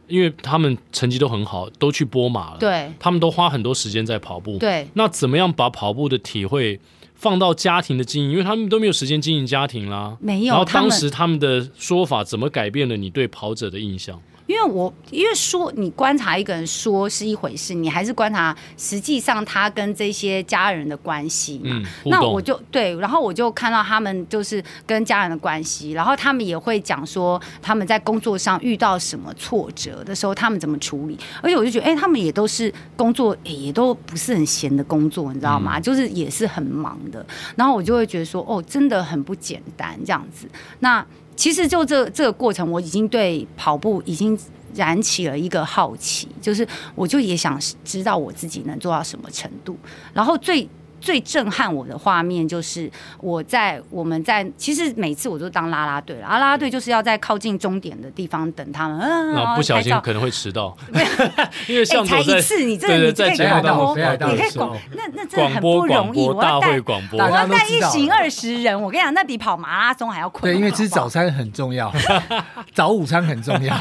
因为他们成绩都很好，都去波马了。对，他们都花很多时间在跑步。对，那怎么样把跑步的体会放到家庭的经营？因为他们都没有时间经营家庭啦。没有。然后当时他们的说法怎么改变了你对跑者的印象？因为我因为说你观察一个人说是一回事，你还是观察实际上他跟这些家人的关系嘛。嗯，那我就对，然后我就看到他们就是跟家人的关系，然后他们也会讲说他们在工作上遇到什么挫折的时候，他们怎么处理。而且我就觉得，哎，他们也都是工作，也都不是很闲的工作，你知道吗？嗯，就是也是很忙的。然后我就会觉得说，哦，真的很不简单这样子。那。其实就这这个过程，我已经对跑步已经燃起了一个好奇，就是我就也想知道我自己能做到什么程度，然后最。最震撼我的画面就是我在我们在其实每次我都当啦啦队了，啦啦队就是要在靠近终点的地方等他们，嗯，不小心可能会迟到 因为像才一次，你这你可以广播，你可以广，那那真的很不容易。我要带我要带一行二十人，我跟你讲，那比跑马拉松还要困难。对，因为吃早餐很重要，早午餐很重要。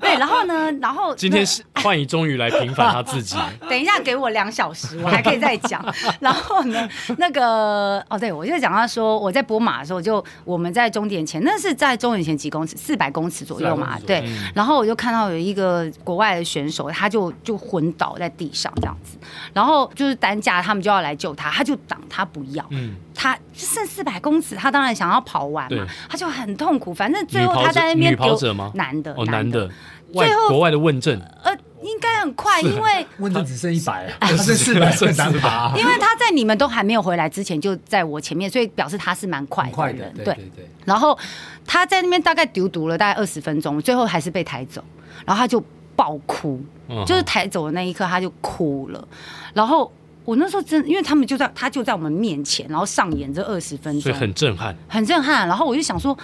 对，然后呢，然后今天是幻怡终于来平反他自己。等一下给我两小时，我还可以再讲。然后呢，那个哦，对，我就讲到说，我在波马的时候，就我们在终点前，那是在终点前几公尺，四百公尺左右嘛，对。嗯、然后我就看到有一个国外的选手，他就就昏倒在地上这样子，然后就是担架他们就要来救他，他就挡他不要，嗯，他剩四百公尺，他当然想要跑完嘛，他就很痛苦，反正最后他在那边女跑者吗？男的，哦，男的，最后国外的问政，呃。应该很快，因为 问政只剩一百，只剩 四百，剩三 百。因为他在你们都还没有回来之前，就在我前面，所以表示他是蛮快的人。对对对。然后他在那边大概丢读了大概二十分钟，最后还是被抬走，然后他就爆哭，就是抬走的那一刻他就哭了。然后我那时候真，因为他们就在他就在我们面前，然后上演这二十分钟，所以很震撼，很震撼。然后我就想说。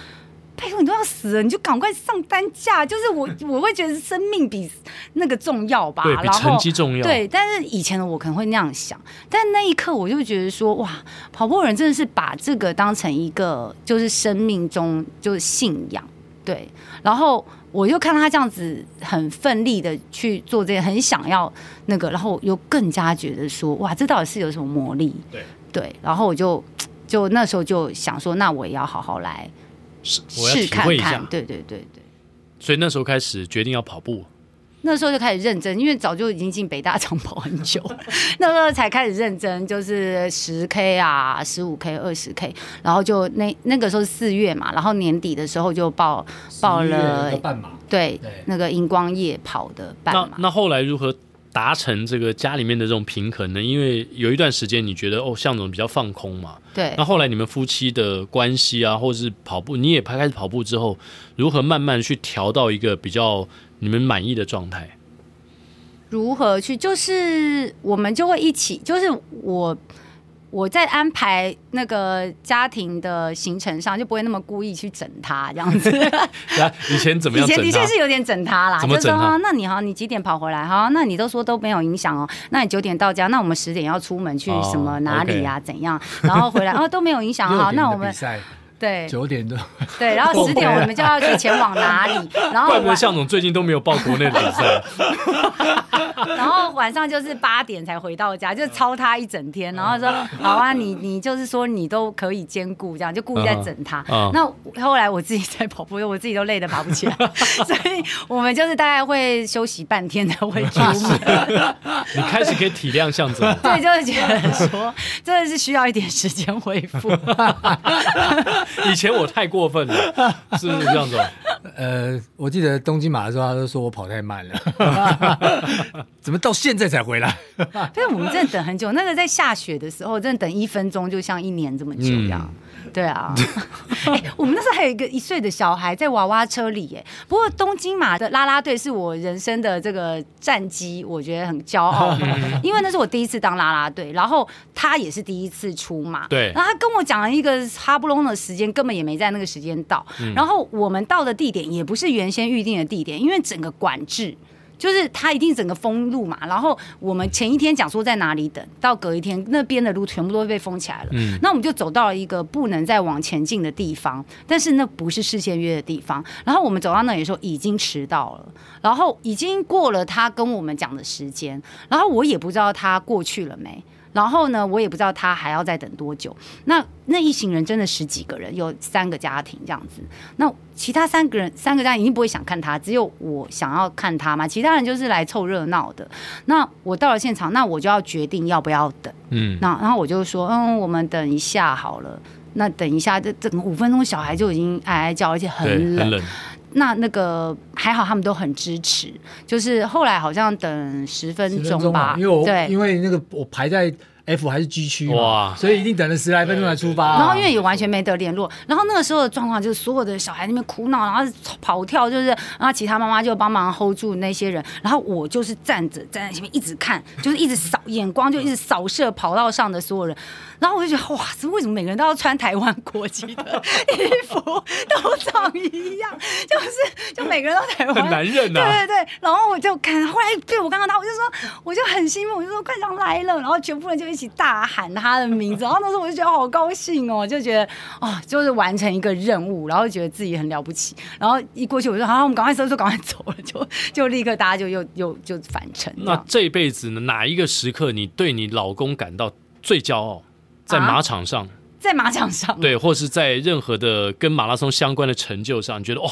拜托，你都要死了，你就赶快上担架。就是我，我会觉得生命比那个重要吧。对，比成绩重要。对，但是以前的我可能会那样想，但那一刻我就觉得说，哇，跑步人真的是把这个当成一个就是生命中就是信仰。对，然后我就看他这样子很奋力的去做这些，很想要那个，然后又更加觉得说，哇，这到底是有什么魔力？对对，然后我就就那时候就想说，那我也要好好来。试看看，对对对对，所以那时候开始决定要跑步，那时候就开始认真，因为早就已经进北大长跑很久，那时候才开始认真，就是十 K 啊、十五 K、二十 K，然后就那那个时候是四月嘛，然后年底的时候就报报了半马，对，对。那个荧光夜跑的半马。那那后来如何？达成这个家里面的这种平衡呢？因为有一段时间你觉得哦，向总比较放空嘛。对。那后来你们夫妻的关系啊，或是跑步，你也开始跑步之后，如何慢慢去调到一个比较你们满意的状态？如何去？就是我们就会一起，就是我我在安排那个家庭的行程上，就不会那么故意去整他这样子。以前怎么样？以前的确是有点整他啦，怎么整他？就是说，那你好，你几点跑回来？好，那你都说都没有影响哦。那你九点到家，那我们十点要出门去什么哪里呀、啊？怎样？然后回来哦都没有影响。好，那我们。对，九点多，对，然后十点我们就要去前往哪里？然后，怪不得向总最近都没有报国内的比赛。然后晚上就是八点才回到家，就操他一整天。然后说，好啊，你你就是说你都可以兼顾，这样就故意在整他。Uh. 那后来我自己在跑步，我自己都累得爬不起来，所以我们就是大概会休息半天才会出门。你开始可以体谅向总，对，就是觉得说真的是需要一点时间恢复。以前我太过分了，是不是这样子？呃，我记得东京马的时候，他都说我跑太慢了，怎么到现在才回来？对，我们真的等很久。那个在下雪的时候，真的等一分钟就像一年这么久一样。嗯对啊，欸，我们那时候还有一个一岁的小孩在娃娃车里耶。不过东京马的拉拉队是我人生的这个战绩，我觉得很骄傲，因为那是我第一次当拉拉队，然后他也是第一次出马。对，然后他跟我讲了一个哈不隆的时间，根本也没在那个时间到。然后我们到的地点也不是原先预定的地点，因为整个管制。就是他一定整个封路嘛，然后我们前一天讲说在哪里等，到隔一天那边的路全部都被封起来了。嗯，那我们就走到了一个不能再往前进的地方，但是那不是事先约的地方。然后我们走到那里的时候已经迟到了，然后已经过了他跟我们讲的时间，然后我也不知道他过去了没。然后呢，我也不知道他还要再等多久。那那一行人真的十几个人，有三个家庭这样子。那其他三个人，三个家庭一定不会想看他，只有我想要看他嘛。其他人就是来凑热闹的。那我到了现场，那我就要决定要不要等。嗯。那然后我就说，嗯，我们等一下好了。那等一下，这整个五分钟，小孩就已经哀哀叫，而且很冷。那那个还好，他们都很支持。就是后来好像等十分钟吧，因为我对，因为那个我排在 F 还是 G 区哇，所以一定等了十来分钟才出发。然后因为也完全没得联络，然后那个时候的状况就是所有的小孩那边哭闹，然后跑跳，就是然后其他妈妈就帮忙 hold 住那些人，然后我就是站着站在前面一直看，就是一直扫眼光，就一直扫射跑道上的所有人。然后我就觉得哇，这为什么每个人都要穿台湾国籍的衣服，都长一样？就是就每个人都台湾，很难认啊。对对对。然后我就看，后来对我看到他，我就说，我就很兴奋，我就说快点来了。然后全部人就一起大喊他的名字。然后那时候我就觉得好高兴哦，就觉得哦，就是完成一个任务，然后觉得自己很了不起。然后一过去我就说好，我们赶快收拾，赶快走了，就就立刻大家就又又就返程。那这辈子呢，哪一个时刻你对你老公感到最骄傲？在马场上，啊、在马场上，对，或是在任何的跟马拉松相关的成就上，你觉得哦，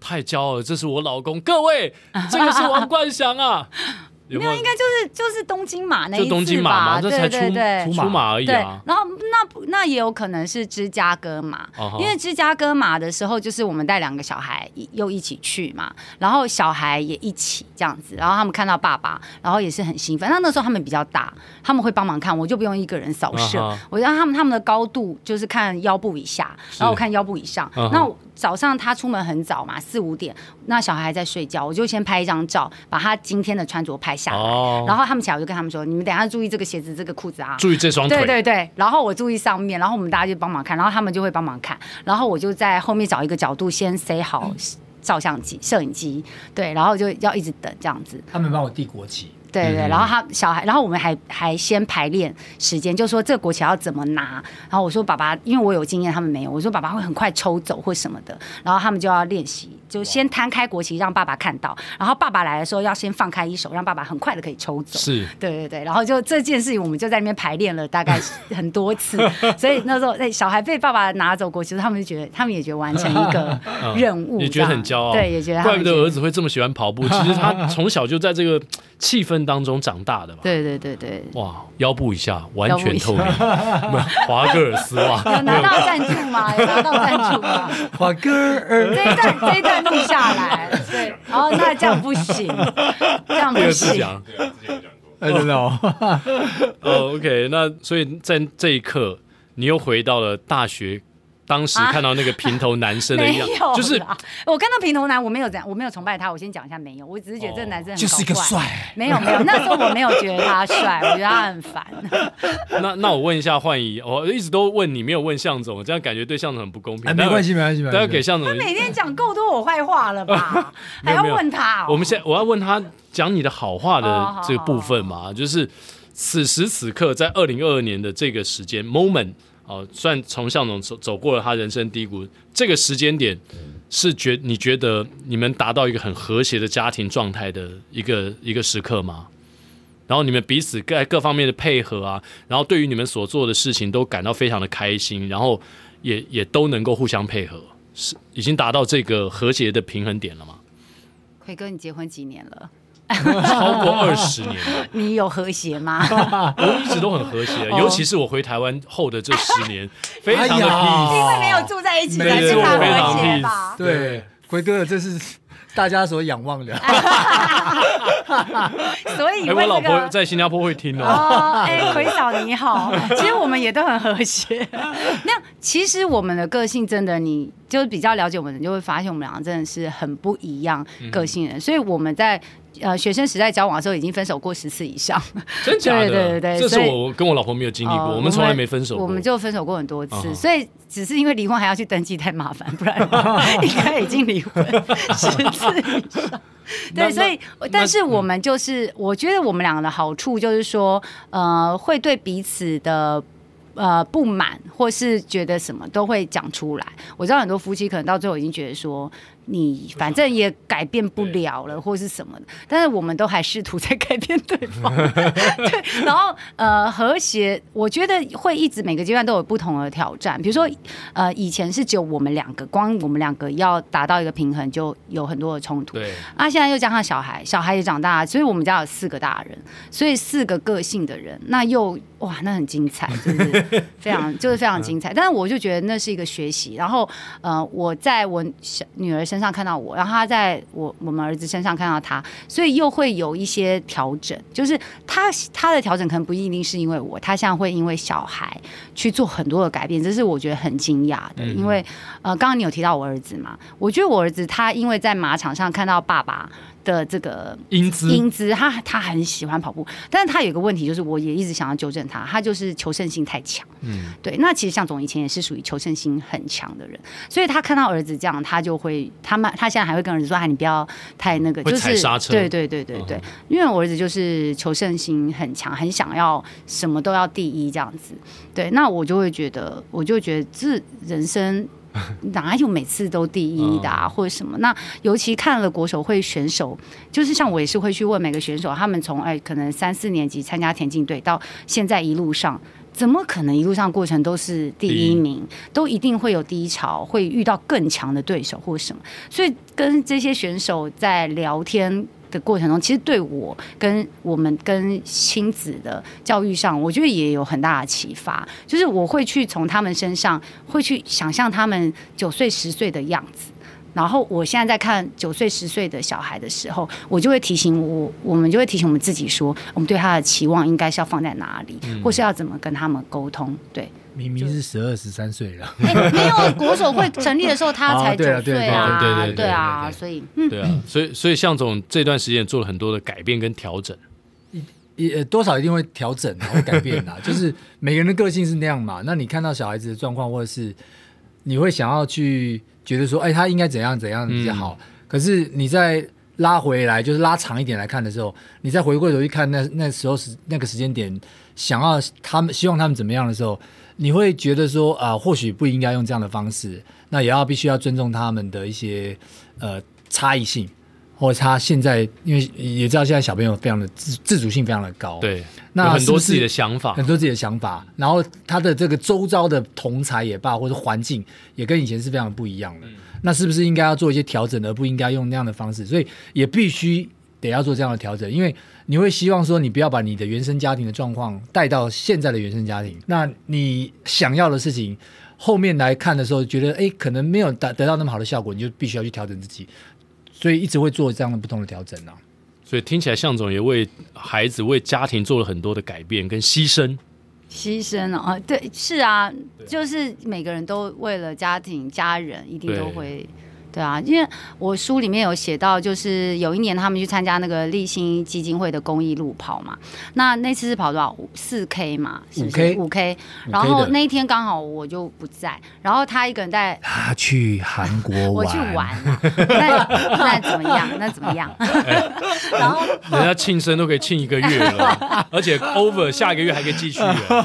太骄傲了，这是我老公，各位，这个是王冠祥啊。有没有，应该就是就是东京马那一次吧，东京马嘛，这才出对对对出马而已啊。然后那那也有可能是芝加哥马，uh -huh. 因为芝加哥马的时候，就是我们带两个小孩又一起去嘛，然后小孩也一起这样子，然后他们看到爸爸，然后也是很兴奋。那那时候他们比较大，他们会帮忙看，我就不用一个人扫射，uh -huh. 我让他们他们的高度就是看腰部以下，然后我看腰部以上。Uh -huh. 那早上他出门很早嘛，四五点，那小孩还在睡觉，我就先拍一张照，把他今天的穿着拍下来。Oh. 然后他们起来，我就跟他们说：“你们等一下注意这个鞋子、这个裤子啊，注意这双腿。”对对对。然后我注意上面，然后我们大家就帮忙看，然后他们就会帮忙看，然后我就在后面找一个角度先塞好照相机、摄影机，对，然后就要一直等这样子。他们帮我递国旗。对对，然后他小孩，然后我们还还先排练时间，就说这个国旗要怎么拿。然后我说爸爸，因为我有经验，他们没有。我说爸爸会很快抽走或什么的，然后他们就要练习，就先摊开国旗让爸爸看到。然后爸爸来的时候要先放开一手，让爸爸很快的可以抽走。是，对对对。然后就这件事情，我们就在那边排练了大概很多次。所以那时候，哎，小孩被爸爸拿走国旗，他们就觉得，他们也觉得完成一个 任务，也觉得很骄傲。对，也觉得。怪不得儿子会这么喜欢跑步，其实 他从小就在这个气氛当中长大的嘛。对对对对，哇，腰部以下完全透明，华歌尔丝袜有拿到赞助吗？有拿到赞助吗？华哥尔，这一段这一段录下来，对，然后那这样不行，这样不行。对，之前有讲过，哎，真的哦。哦，OK，那所以在这一刻，你又回到了大学。当时看到那个平头男生的 样子，啊、就是我看到平头男，我没有这样，我没有崇拜他。我先讲一下，没有，我只是觉得这个男生很就是一个帅，没有没有，那时候我没有觉得他帅，我觉得他很烦。那那我问一下幻怡，我一直都问你，没有问向总，这样感觉对向总很不公平。哎、没关系没关系，大家给向总，他每天讲够多我坏话了吧？还要问他、哦？我们现在我要问他讲你的好话的这个部分嘛，哦、就是此时此刻在二零二二年的这个时间 moment。哦，算从向总走走过了他人生低谷，这个时间点是觉你觉得你们达到一个很和谐的家庭状态的一个一个时刻吗？然后你们彼此各各方面的配合啊，然后对于你们所做的事情都感到非常的开心，然后也也都能够互相配合，是已经达到这个和谐的平衡点了吗？奎哥，你结婚几年了？超过二十年了，你有和谐吗？我一直都很和谐，尤其是我回台湾后的这十年，非常的 peace，因为没有住在一起，没错，非常 peace。对，奎哥，这是大家所仰望的。所以，我老婆在新加坡会听哦。哎，奎嫂你好，其实我们也都很和谐。那其实我们的个性真的，你就是比较了解我们，就会发现我们两个真的是很不一样个性人。所以我们在。呃，学生时代交往的时候已经分手过十次以上，真假的？对对对，这是我跟我老婆没有经历过，我们从来没分手过。我们就分手过很多次，所以只是因为离婚还要去登记太麻烦，不然 应该已经离婚十次以上。对，所以但是我们就是，我觉得我们两个的好处就是说，呃，会对彼此的呃不满或是觉得什么都会讲出来。我知道很多夫妻可能到最后已经觉得说。你反正也改变不了了，或是什么的，但是我们都还试图在改变对方。对，然后呃和谐，我觉得会一直每个阶段都有不同的挑战。比如说呃以前是只有我们两个，光我们两个要达到一个平衡，就有很多的冲突。对，啊，现在又加上小孩，小孩也长大，所以我们家有四个大人，所以四个个性的人，那又哇，那很精彩，就是 非常就是非常精彩。但是我就觉得那是一个学习。然后呃我在我小女儿身上看到我，然后他在我我们儿子身上看到他，所以又会有一些调整。就是他他的调整可能不一定是因为我，他现在会因为小孩去做很多的改变，这是我觉得很惊讶的。嗯、因为呃，刚刚你有提到我儿子嘛？我觉得我儿子他因为在马场上看到爸爸。的这个英姿，英姿，他他很喜欢跑步，但是他有一个问题，就是我也一直想要纠正他，他就是求胜心太强。嗯，对。那其实向总以前也是属于求胜心很强的人，所以他看到儿子这样，他就会，他们他现在还会跟儿子说：“哎，你不要太那个，就是对对对对对，因为我儿子就是求胜心很强，很想要什么都要第一这样子。对，那我就会觉得，我就觉得这人生。哪有每次都第一的啊，或者什么？那尤其看了国手会选手，就是像我也是会去问每个选手，他们从哎可能三四年级参加田径队到现在一路上，怎么可能一路上过程都是第一名？都一定会有低潮，会遇到更强的对手或什么？所以跟这些选手在聊天的过程中，其实对我跟我们跟亲子的教育上，我觉得也有很大的启发。就是我会去从他们身上，会去想象他们九岁十岁的样子。然后我现在在看九岁十岁的小孩的时候，我就会提醒我，我们就会提醒我们自己说，我们对他的期望应该是要放在哪里，或是要怎么跟他们沟通。对。明明是十二十三岁了，哎，没有国手会成立的时候，他才九岁啊，对对对对啊，所以，对啊，所以所以向总这段时间做了很多的改变跟调整，也多少一定会调整，会改变的，就是每个人的个性是那样嘛。那你看到小孩子的状况，或者是你会想要去觉得说，哎，他应该怎样怎样比较好。可是你再拉回来，就是拉长一点来看的时候，你再回过头去看那那时候是那个时间点，想要他们希望他们怎么样的时候。你会觉得说啊、呃，或许不应该用这样的方式，那也要必须要尊重他们的一些呃差异性，或者他现在因为也知道现在小朋友非常的自自主性非常的高，对，那很多自己的想法，很多自己的想法，然后他的这个周遭的同才也罢，或者环境也跟以前是非常不一样的，嗯、那是不是应该要做一些调整，而不应该用那样的方式？所以也必须得要做这样的调整，因为。你会希望说，你不要把你的原生家庭的状况带到现在的原生家庭。那你想要的事情，后面来看的时候，觉得哎，可能没有达得到那么好的效果，你就必须要去调整自己。所以一直会做这样的不同的调整啊。所以听起来，向总也为孩子、为家庭做了很多的改变跟牺牲。牺牲啊，对，是啊，就是每个人都为了家庭、家人，一定都会。对啊，因为我书里面有写到，就是有一年他们去参加那个立新基金会的公益路跑嘛，那那次是跑多少？四 K 嘛，是不是？五 K，五 K。然后那一天刚好我就不在，然后他一个人带他去韩国玩，我去玩啊，那那怎么样？那怎么样？欸、然后人家庆生都可以庆一个月了，而且 over 下一个月还可以继续，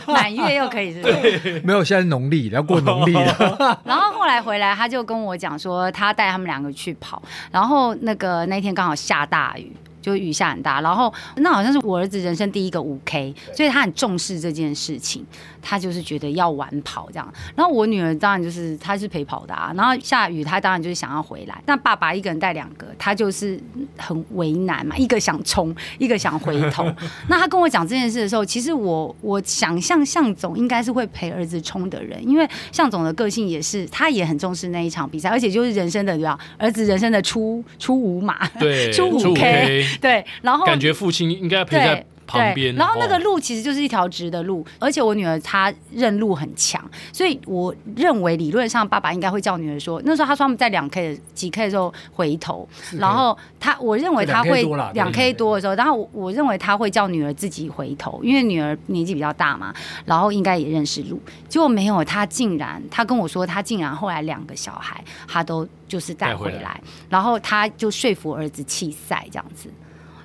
满月又可以是不是？没有，现在农历要过农历了。然后后来回来，他就跟我讲说他。带他们两个去跑，然后那个那天刚好下大雨。就雨下很大，然后那好像是我儿子人生第一个五 K，所以他很重视这件事情，他就是觉得要晚跑这样。然后我女儿当然就是她是陪跑的啊，然后下雨她当然就是想要回来。那爸爸一个人带两个，他就是很为难嘛，一个想冲，一个想回头。那他跟我讲这件事的时候，其实我我想象向总应该是会陪儿子冲的人，因为向总的个性也是，他也很重视那一场比赛，而且就是人生的对吧？儿子人生的初初五马，对，初五 K。对，然后感觉父亲应该陪在旁边。然后那个路其实就是一条直的路，而且我女儿她认路很强，所以我认为理论上爸爸应该会叫女儿说，那时候他说他们在两 K 的几 K 的时候回头，然后他我认为他会两 K 多的时候，然后我我认为他会叫女儿自己回头，因为女儿年纪比较大嘛，然后应该也认识路，结果没有，他竟然他跟我说他竟然后来两个小孩他都就是带回来，然后他就说服儿子弃赛这样子。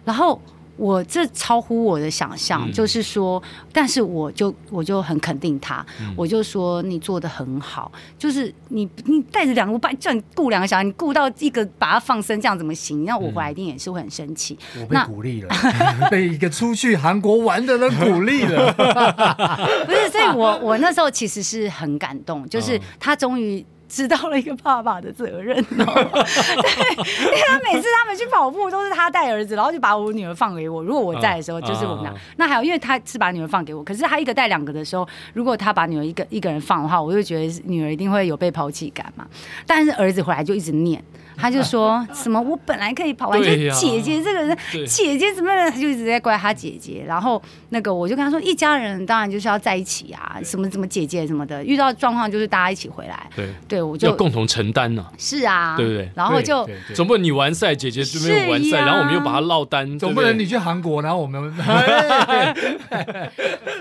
然后我这超乎我的想象，嗯、就是说，但是我就我就很肯定他，嗯、我就说你做的很好，就是你你带着两个，我把叫你顾两个小孩，你顾到一个把他放生，这样怎么行？那我回来一定也是会很生气。我被鼓励了，被一个出去韩国玩的人鼓励了。不是，所以我我那时候其实是很感动，就是他终于。知道了一个爸爸的责任哦，对，因为他每次他们去跑步都是他带儿子，然后就把我女儿放给我。如果我在的时候，就是我们俩。那还有，因为他是把女儿放给我，可是他一个带两个的时候，如果他把女儿一个一个人放的话，我就觉得女儿一定会有被抛弃感嘛。但是儿子回来就一直念。他就说 什么我本来可以跑完，就姐姐这个人，姐姐怎么样？他就一直在怪他姐姐。然后那个我就跟他说，一家人当然就是要在一起啊，什么什么姐姐什么的，遇到状况就是大家一起回来。对，对我就要共同承担呐。是啊，对不对？然后就总不能你完赛，姐姐就没有完赛，然后我们又把他落单。总不能你去韩国，然后我们。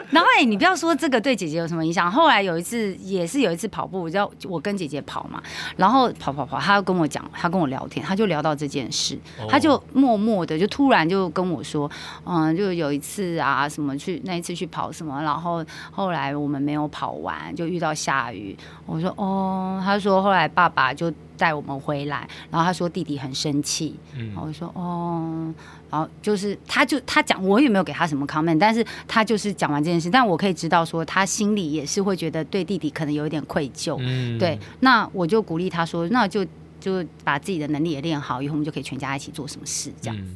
然后哎，你不要说这个对姐姐有什么影响。后来有一次也是有一次跑步，我叫我跟姐姐跑嘛，然后跑跑跑，他又跟我讲。他跟我聊天，他就聊到这件事，他就默默的就突然就跟我说，嗯，就有一次啊，什么去那一次去跑什么，然后后来我们没有跑完，就遇到下雨。我说哦，他说后来爸爸就带我们回来，然后他说弟弟很生气，嗯，我说哦，然后就是他就他讲，我也没有给他什么 comment，但是他就是讲完这件事，但我可以知道说他心里也是会觉得对弟弟可能有一点愧疚，嗯，对，那我就鼓励他说，那就。就把自己的能力也练好，以后我们就可以全家一起做什么事，这样子。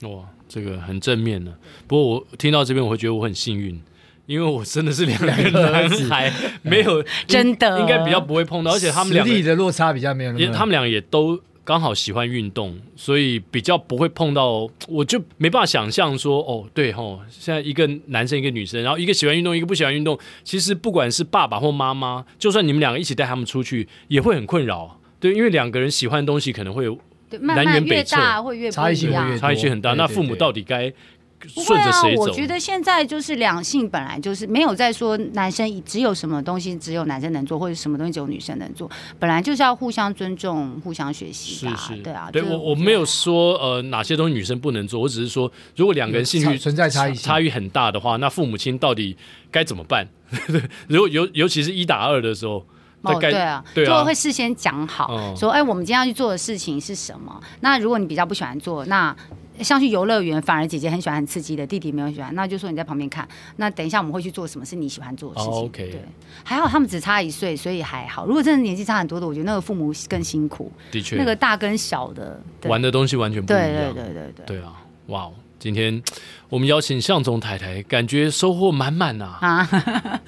对，哇，这个很正面的。不过我听到这边，我会觉得我很幸运，因为我真的是两个男孩，没有 真的应该比较不会碰到，而且他们两个的落差比较没有那么，他们俩也都刚好喜欢运动，所以比较不会碰到。我就没办法想象说，哦，对吼，现在一个男生一个女生，然后一个喜欢运动，一个不喜欢运动，其实不管是爸爸或妈妈，就算你们两个一起带他们出去，也会很困扰。对，因为两个人喜欢的东西可能会有南辕北辙，会越差异性会越差异性很大。那父母到底该顺着谁走？我觉得现在就是两性本来就是没有在说男生只有什么东西只有男生能做，或者什么东西只有女生能做，本来就是要互相尊重、互相学习的。是是，对啊。对我我没有说呃哪些东西女生不能做，我只是说如果两个人兴趣存在差异差异很大的话，那父母亲到底该怎么办？如果尤尤其是一打二的时候。哦，对啊，对啊，就会事先讲好，哦、说，哎，我们今天要去做的事情是什么？那如果你比较不喜欢做，那像去游乐园，反而姐姐很喜欢很刺激的，弟弟没有喜欢，那就说你在旁边看。那等一下我们会去做什么是你喜欢做的事情？对，还好他们只差一岁，所以还好。如果真的年纪差很多的，我觉得那个父母更辛苦。的确，那个大跟小的玩的东西完全不一样。对对对对对。对啊，哇。今天我们邀请向总太太，感觉收获满满呐！啊，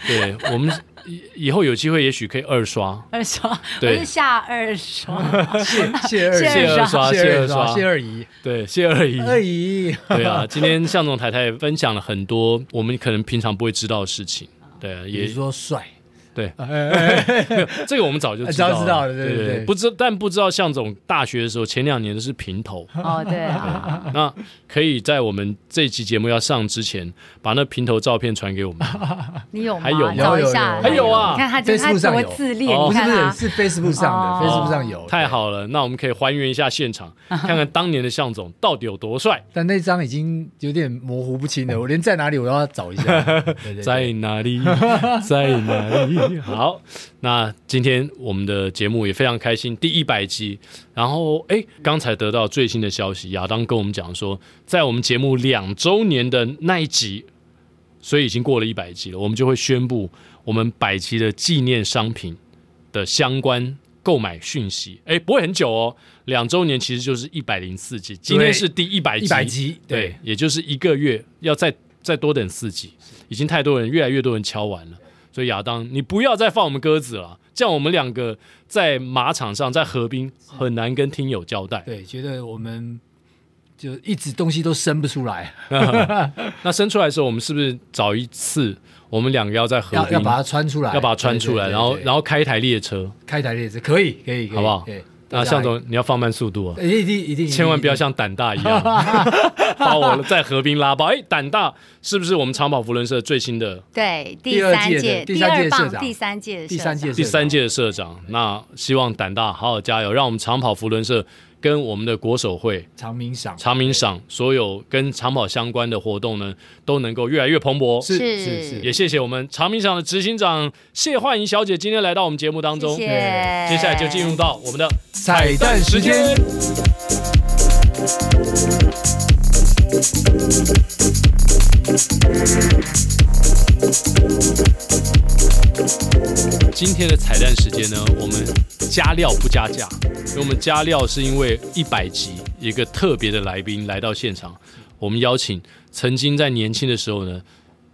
对，我们以以后有机会，也许可以二刷。二刷，对，下二刷，谢谢二谢二刷，谢二刷，谢二姨，对，谢二姨，二姨，对啊。今天向总太太分享了很多我们可能平常不会知道的事情。对，也是说帅。对，这个我们早就知道了，知道了，对对对，不知但不知道向总大学的时候前两年都是平头。哦，对，那可以在我们这期节目要上之前，把那平头照片传给我们。你有吗？还有找一下，还有啊，你看他，Facebook 上自恋，不是不是，是 Facebook 上的，Facebook 上有。太好了，那我们可以还原一下现场，看看当年的向总到底有多帅。但那张已经有点模糊不清了，我连在哪里我都要找一下，在哪里，在哪里？好，那今天我们的节目也非常开心，第一百集。然后，哎，刚才得到最新的消息，亚当跟我们讲说，在我们节目两周年的那一集，所以已经过了一百集了，我们就会宣布我们百集的纪念商品的相关购买讯息。哎，不会很久哦，两周年其实就是一百零四集，今天是第一百集，一百集，对，对，也就是一个月要再再多等四集，已经太多人，越来越多人敲完了。所以亚当，你不要再放我们鸽子了，这样我们两个在马场上，在河滨很难跟听友交代。对，觉得我们就一直东西都生不出来。那生出来的时候，我们是不是找一次，我们两个要在河滨要把它穿出来，要把它穿出来，然后然后开一台列车，开一台列车可以可以，好不好？那向总，你要放慢速度啊！一定一定，千万不要像胆大一样 把我在河滨拉爆。哎，胆大是不是我们长跑福伦社最新的？对，第三届第三届社长，第三届第三届第三届的社长。那希望胆大好好加油，让我们长跑福伦社。跟我们的国手会长明赏、长明赏，所有跟长跑相关的活动呢，都能够越来越蓬勃。是是是，也谢谢我们长明赏的执行长谢焕莹小姐今天来到我们节目当中。谢谢。接下来就进入到我们的彩蛋时间。今天的彩蛋时间呢，我们加料不加价，因为我们加料是因为一百集一个特别的来宾来到现场，我们邀请曾经在年轻的时候呢，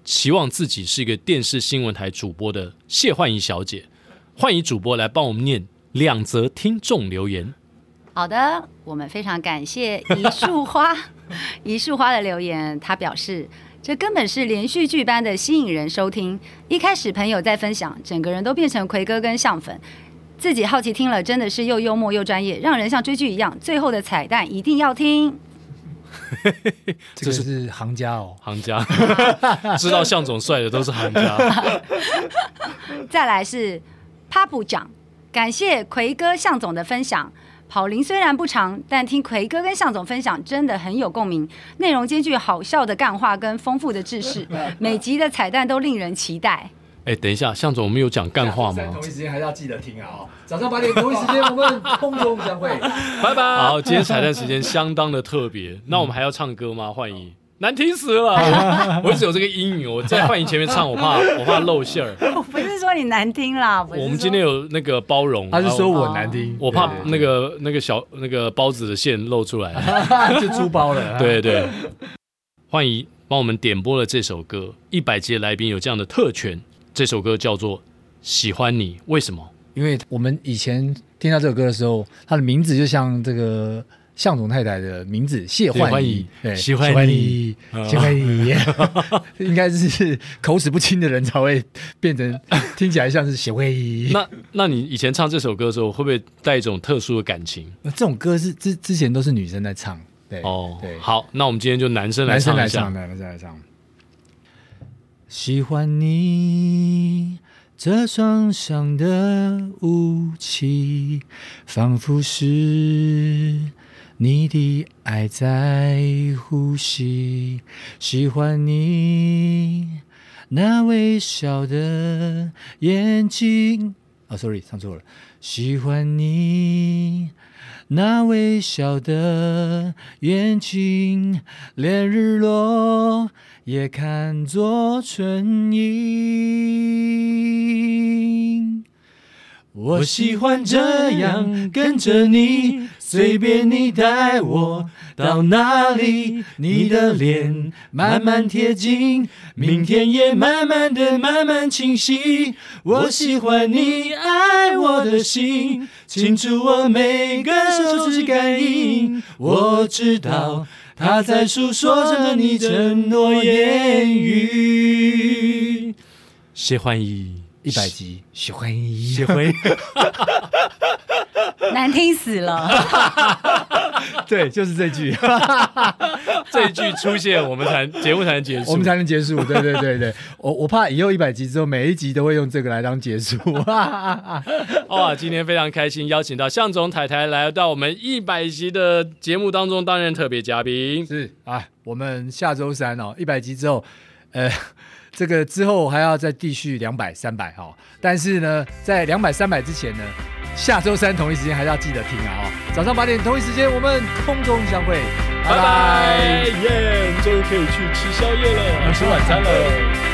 期望自己是一个电视新闻台主播的谢焕仪小姐，焕仪主播来帮我们念两则听众留言。好的，我们非常感谢一束花，一束花的留言，他表示。这根本是连续剧般的吸引人收听。一开始朋友在分享，整个人都变成奎哥跟向粉，自己好奇听了，真的是又幽默又专业，让人像追剧一样。最后的彩蛋一定要听。这个是行家哦，行家知道向总帅的都是行家。再来是帕布长，感谢奎哥向总的分享。跑龄虽然不长，但听奎哥跟向总分享真的很有共鸣，内容兼具好笑的干话跟丰富的知识，每集的彩蛋都令人期待。哎，等一下，向总，我们有讲干话吗？同一时间还是要记得听啊！哦，早上八点同一时间我们空中相会，拜拜。好，今天彩蛋时间相当的特别，那我们还要唱歌吗？焕仪。难听死了！我一直有这个阴影，我在幻影前面唱，我怕 我怕露馅儿。我不是说你难听啦，我们今天有那个包容，他是说我难听，我怕那个那个小那个包子的馅露出来，就出包了。对对，焕仪帮我们点播了这首歌，一百集的来宾有这样的特权。这首歌叫做《喜欢你》，为什么？因为我们以前听到这首歌的时候，它的名字就像这个。向总太太的名字谢焕仪，对，喜欢你，喜欢你，应该是口齿不清的人才会变成听起来像是谢焕仪。那那你以前唱这首歌的时候，会不会带一种特殊的感情？那这种歌是之之前都是女生在唱，对哦，对。好，那我们今天就男生来唱一下，男生来唱。喜欢你这双响的武器，仿佛是。你的爱在呼吸，喜欢你那微笑的眼睛。啊，sorry，唱错了。喜欢你那微笑的眼睛，连日落也看作春影。我喜欢这样跟着你，随便你带我到哪里，你的脸慢慢贴近，明天也慢慢的慢慢清晰。我喜欢你爱我的心，清楚我每个手指感应，我知道他在诉说着你承诺言语。谢欢迎一百集，喜欢迎，谢欢迎，难听死了。对，就是这句，这一句出现，我们才节目才能结束，我们才能结束。对对对对，我我怕以后一百集之后，每一集都会用这个来当结束。哇，今天非常开心，邀请到向总太太来到我们一百集的节目当中担任特别嘉宾。是啊，我们下周三哦，一百集之后，呃。这个之后还要再继续两百、三百哈，但是呢，在两百、三百之前呢，下周三同一时间还是要记得听啊！哦，早上八点同一时间我们空中相会，拜拜，耶！终于可以去吃宵夜了，要吃晚餐了。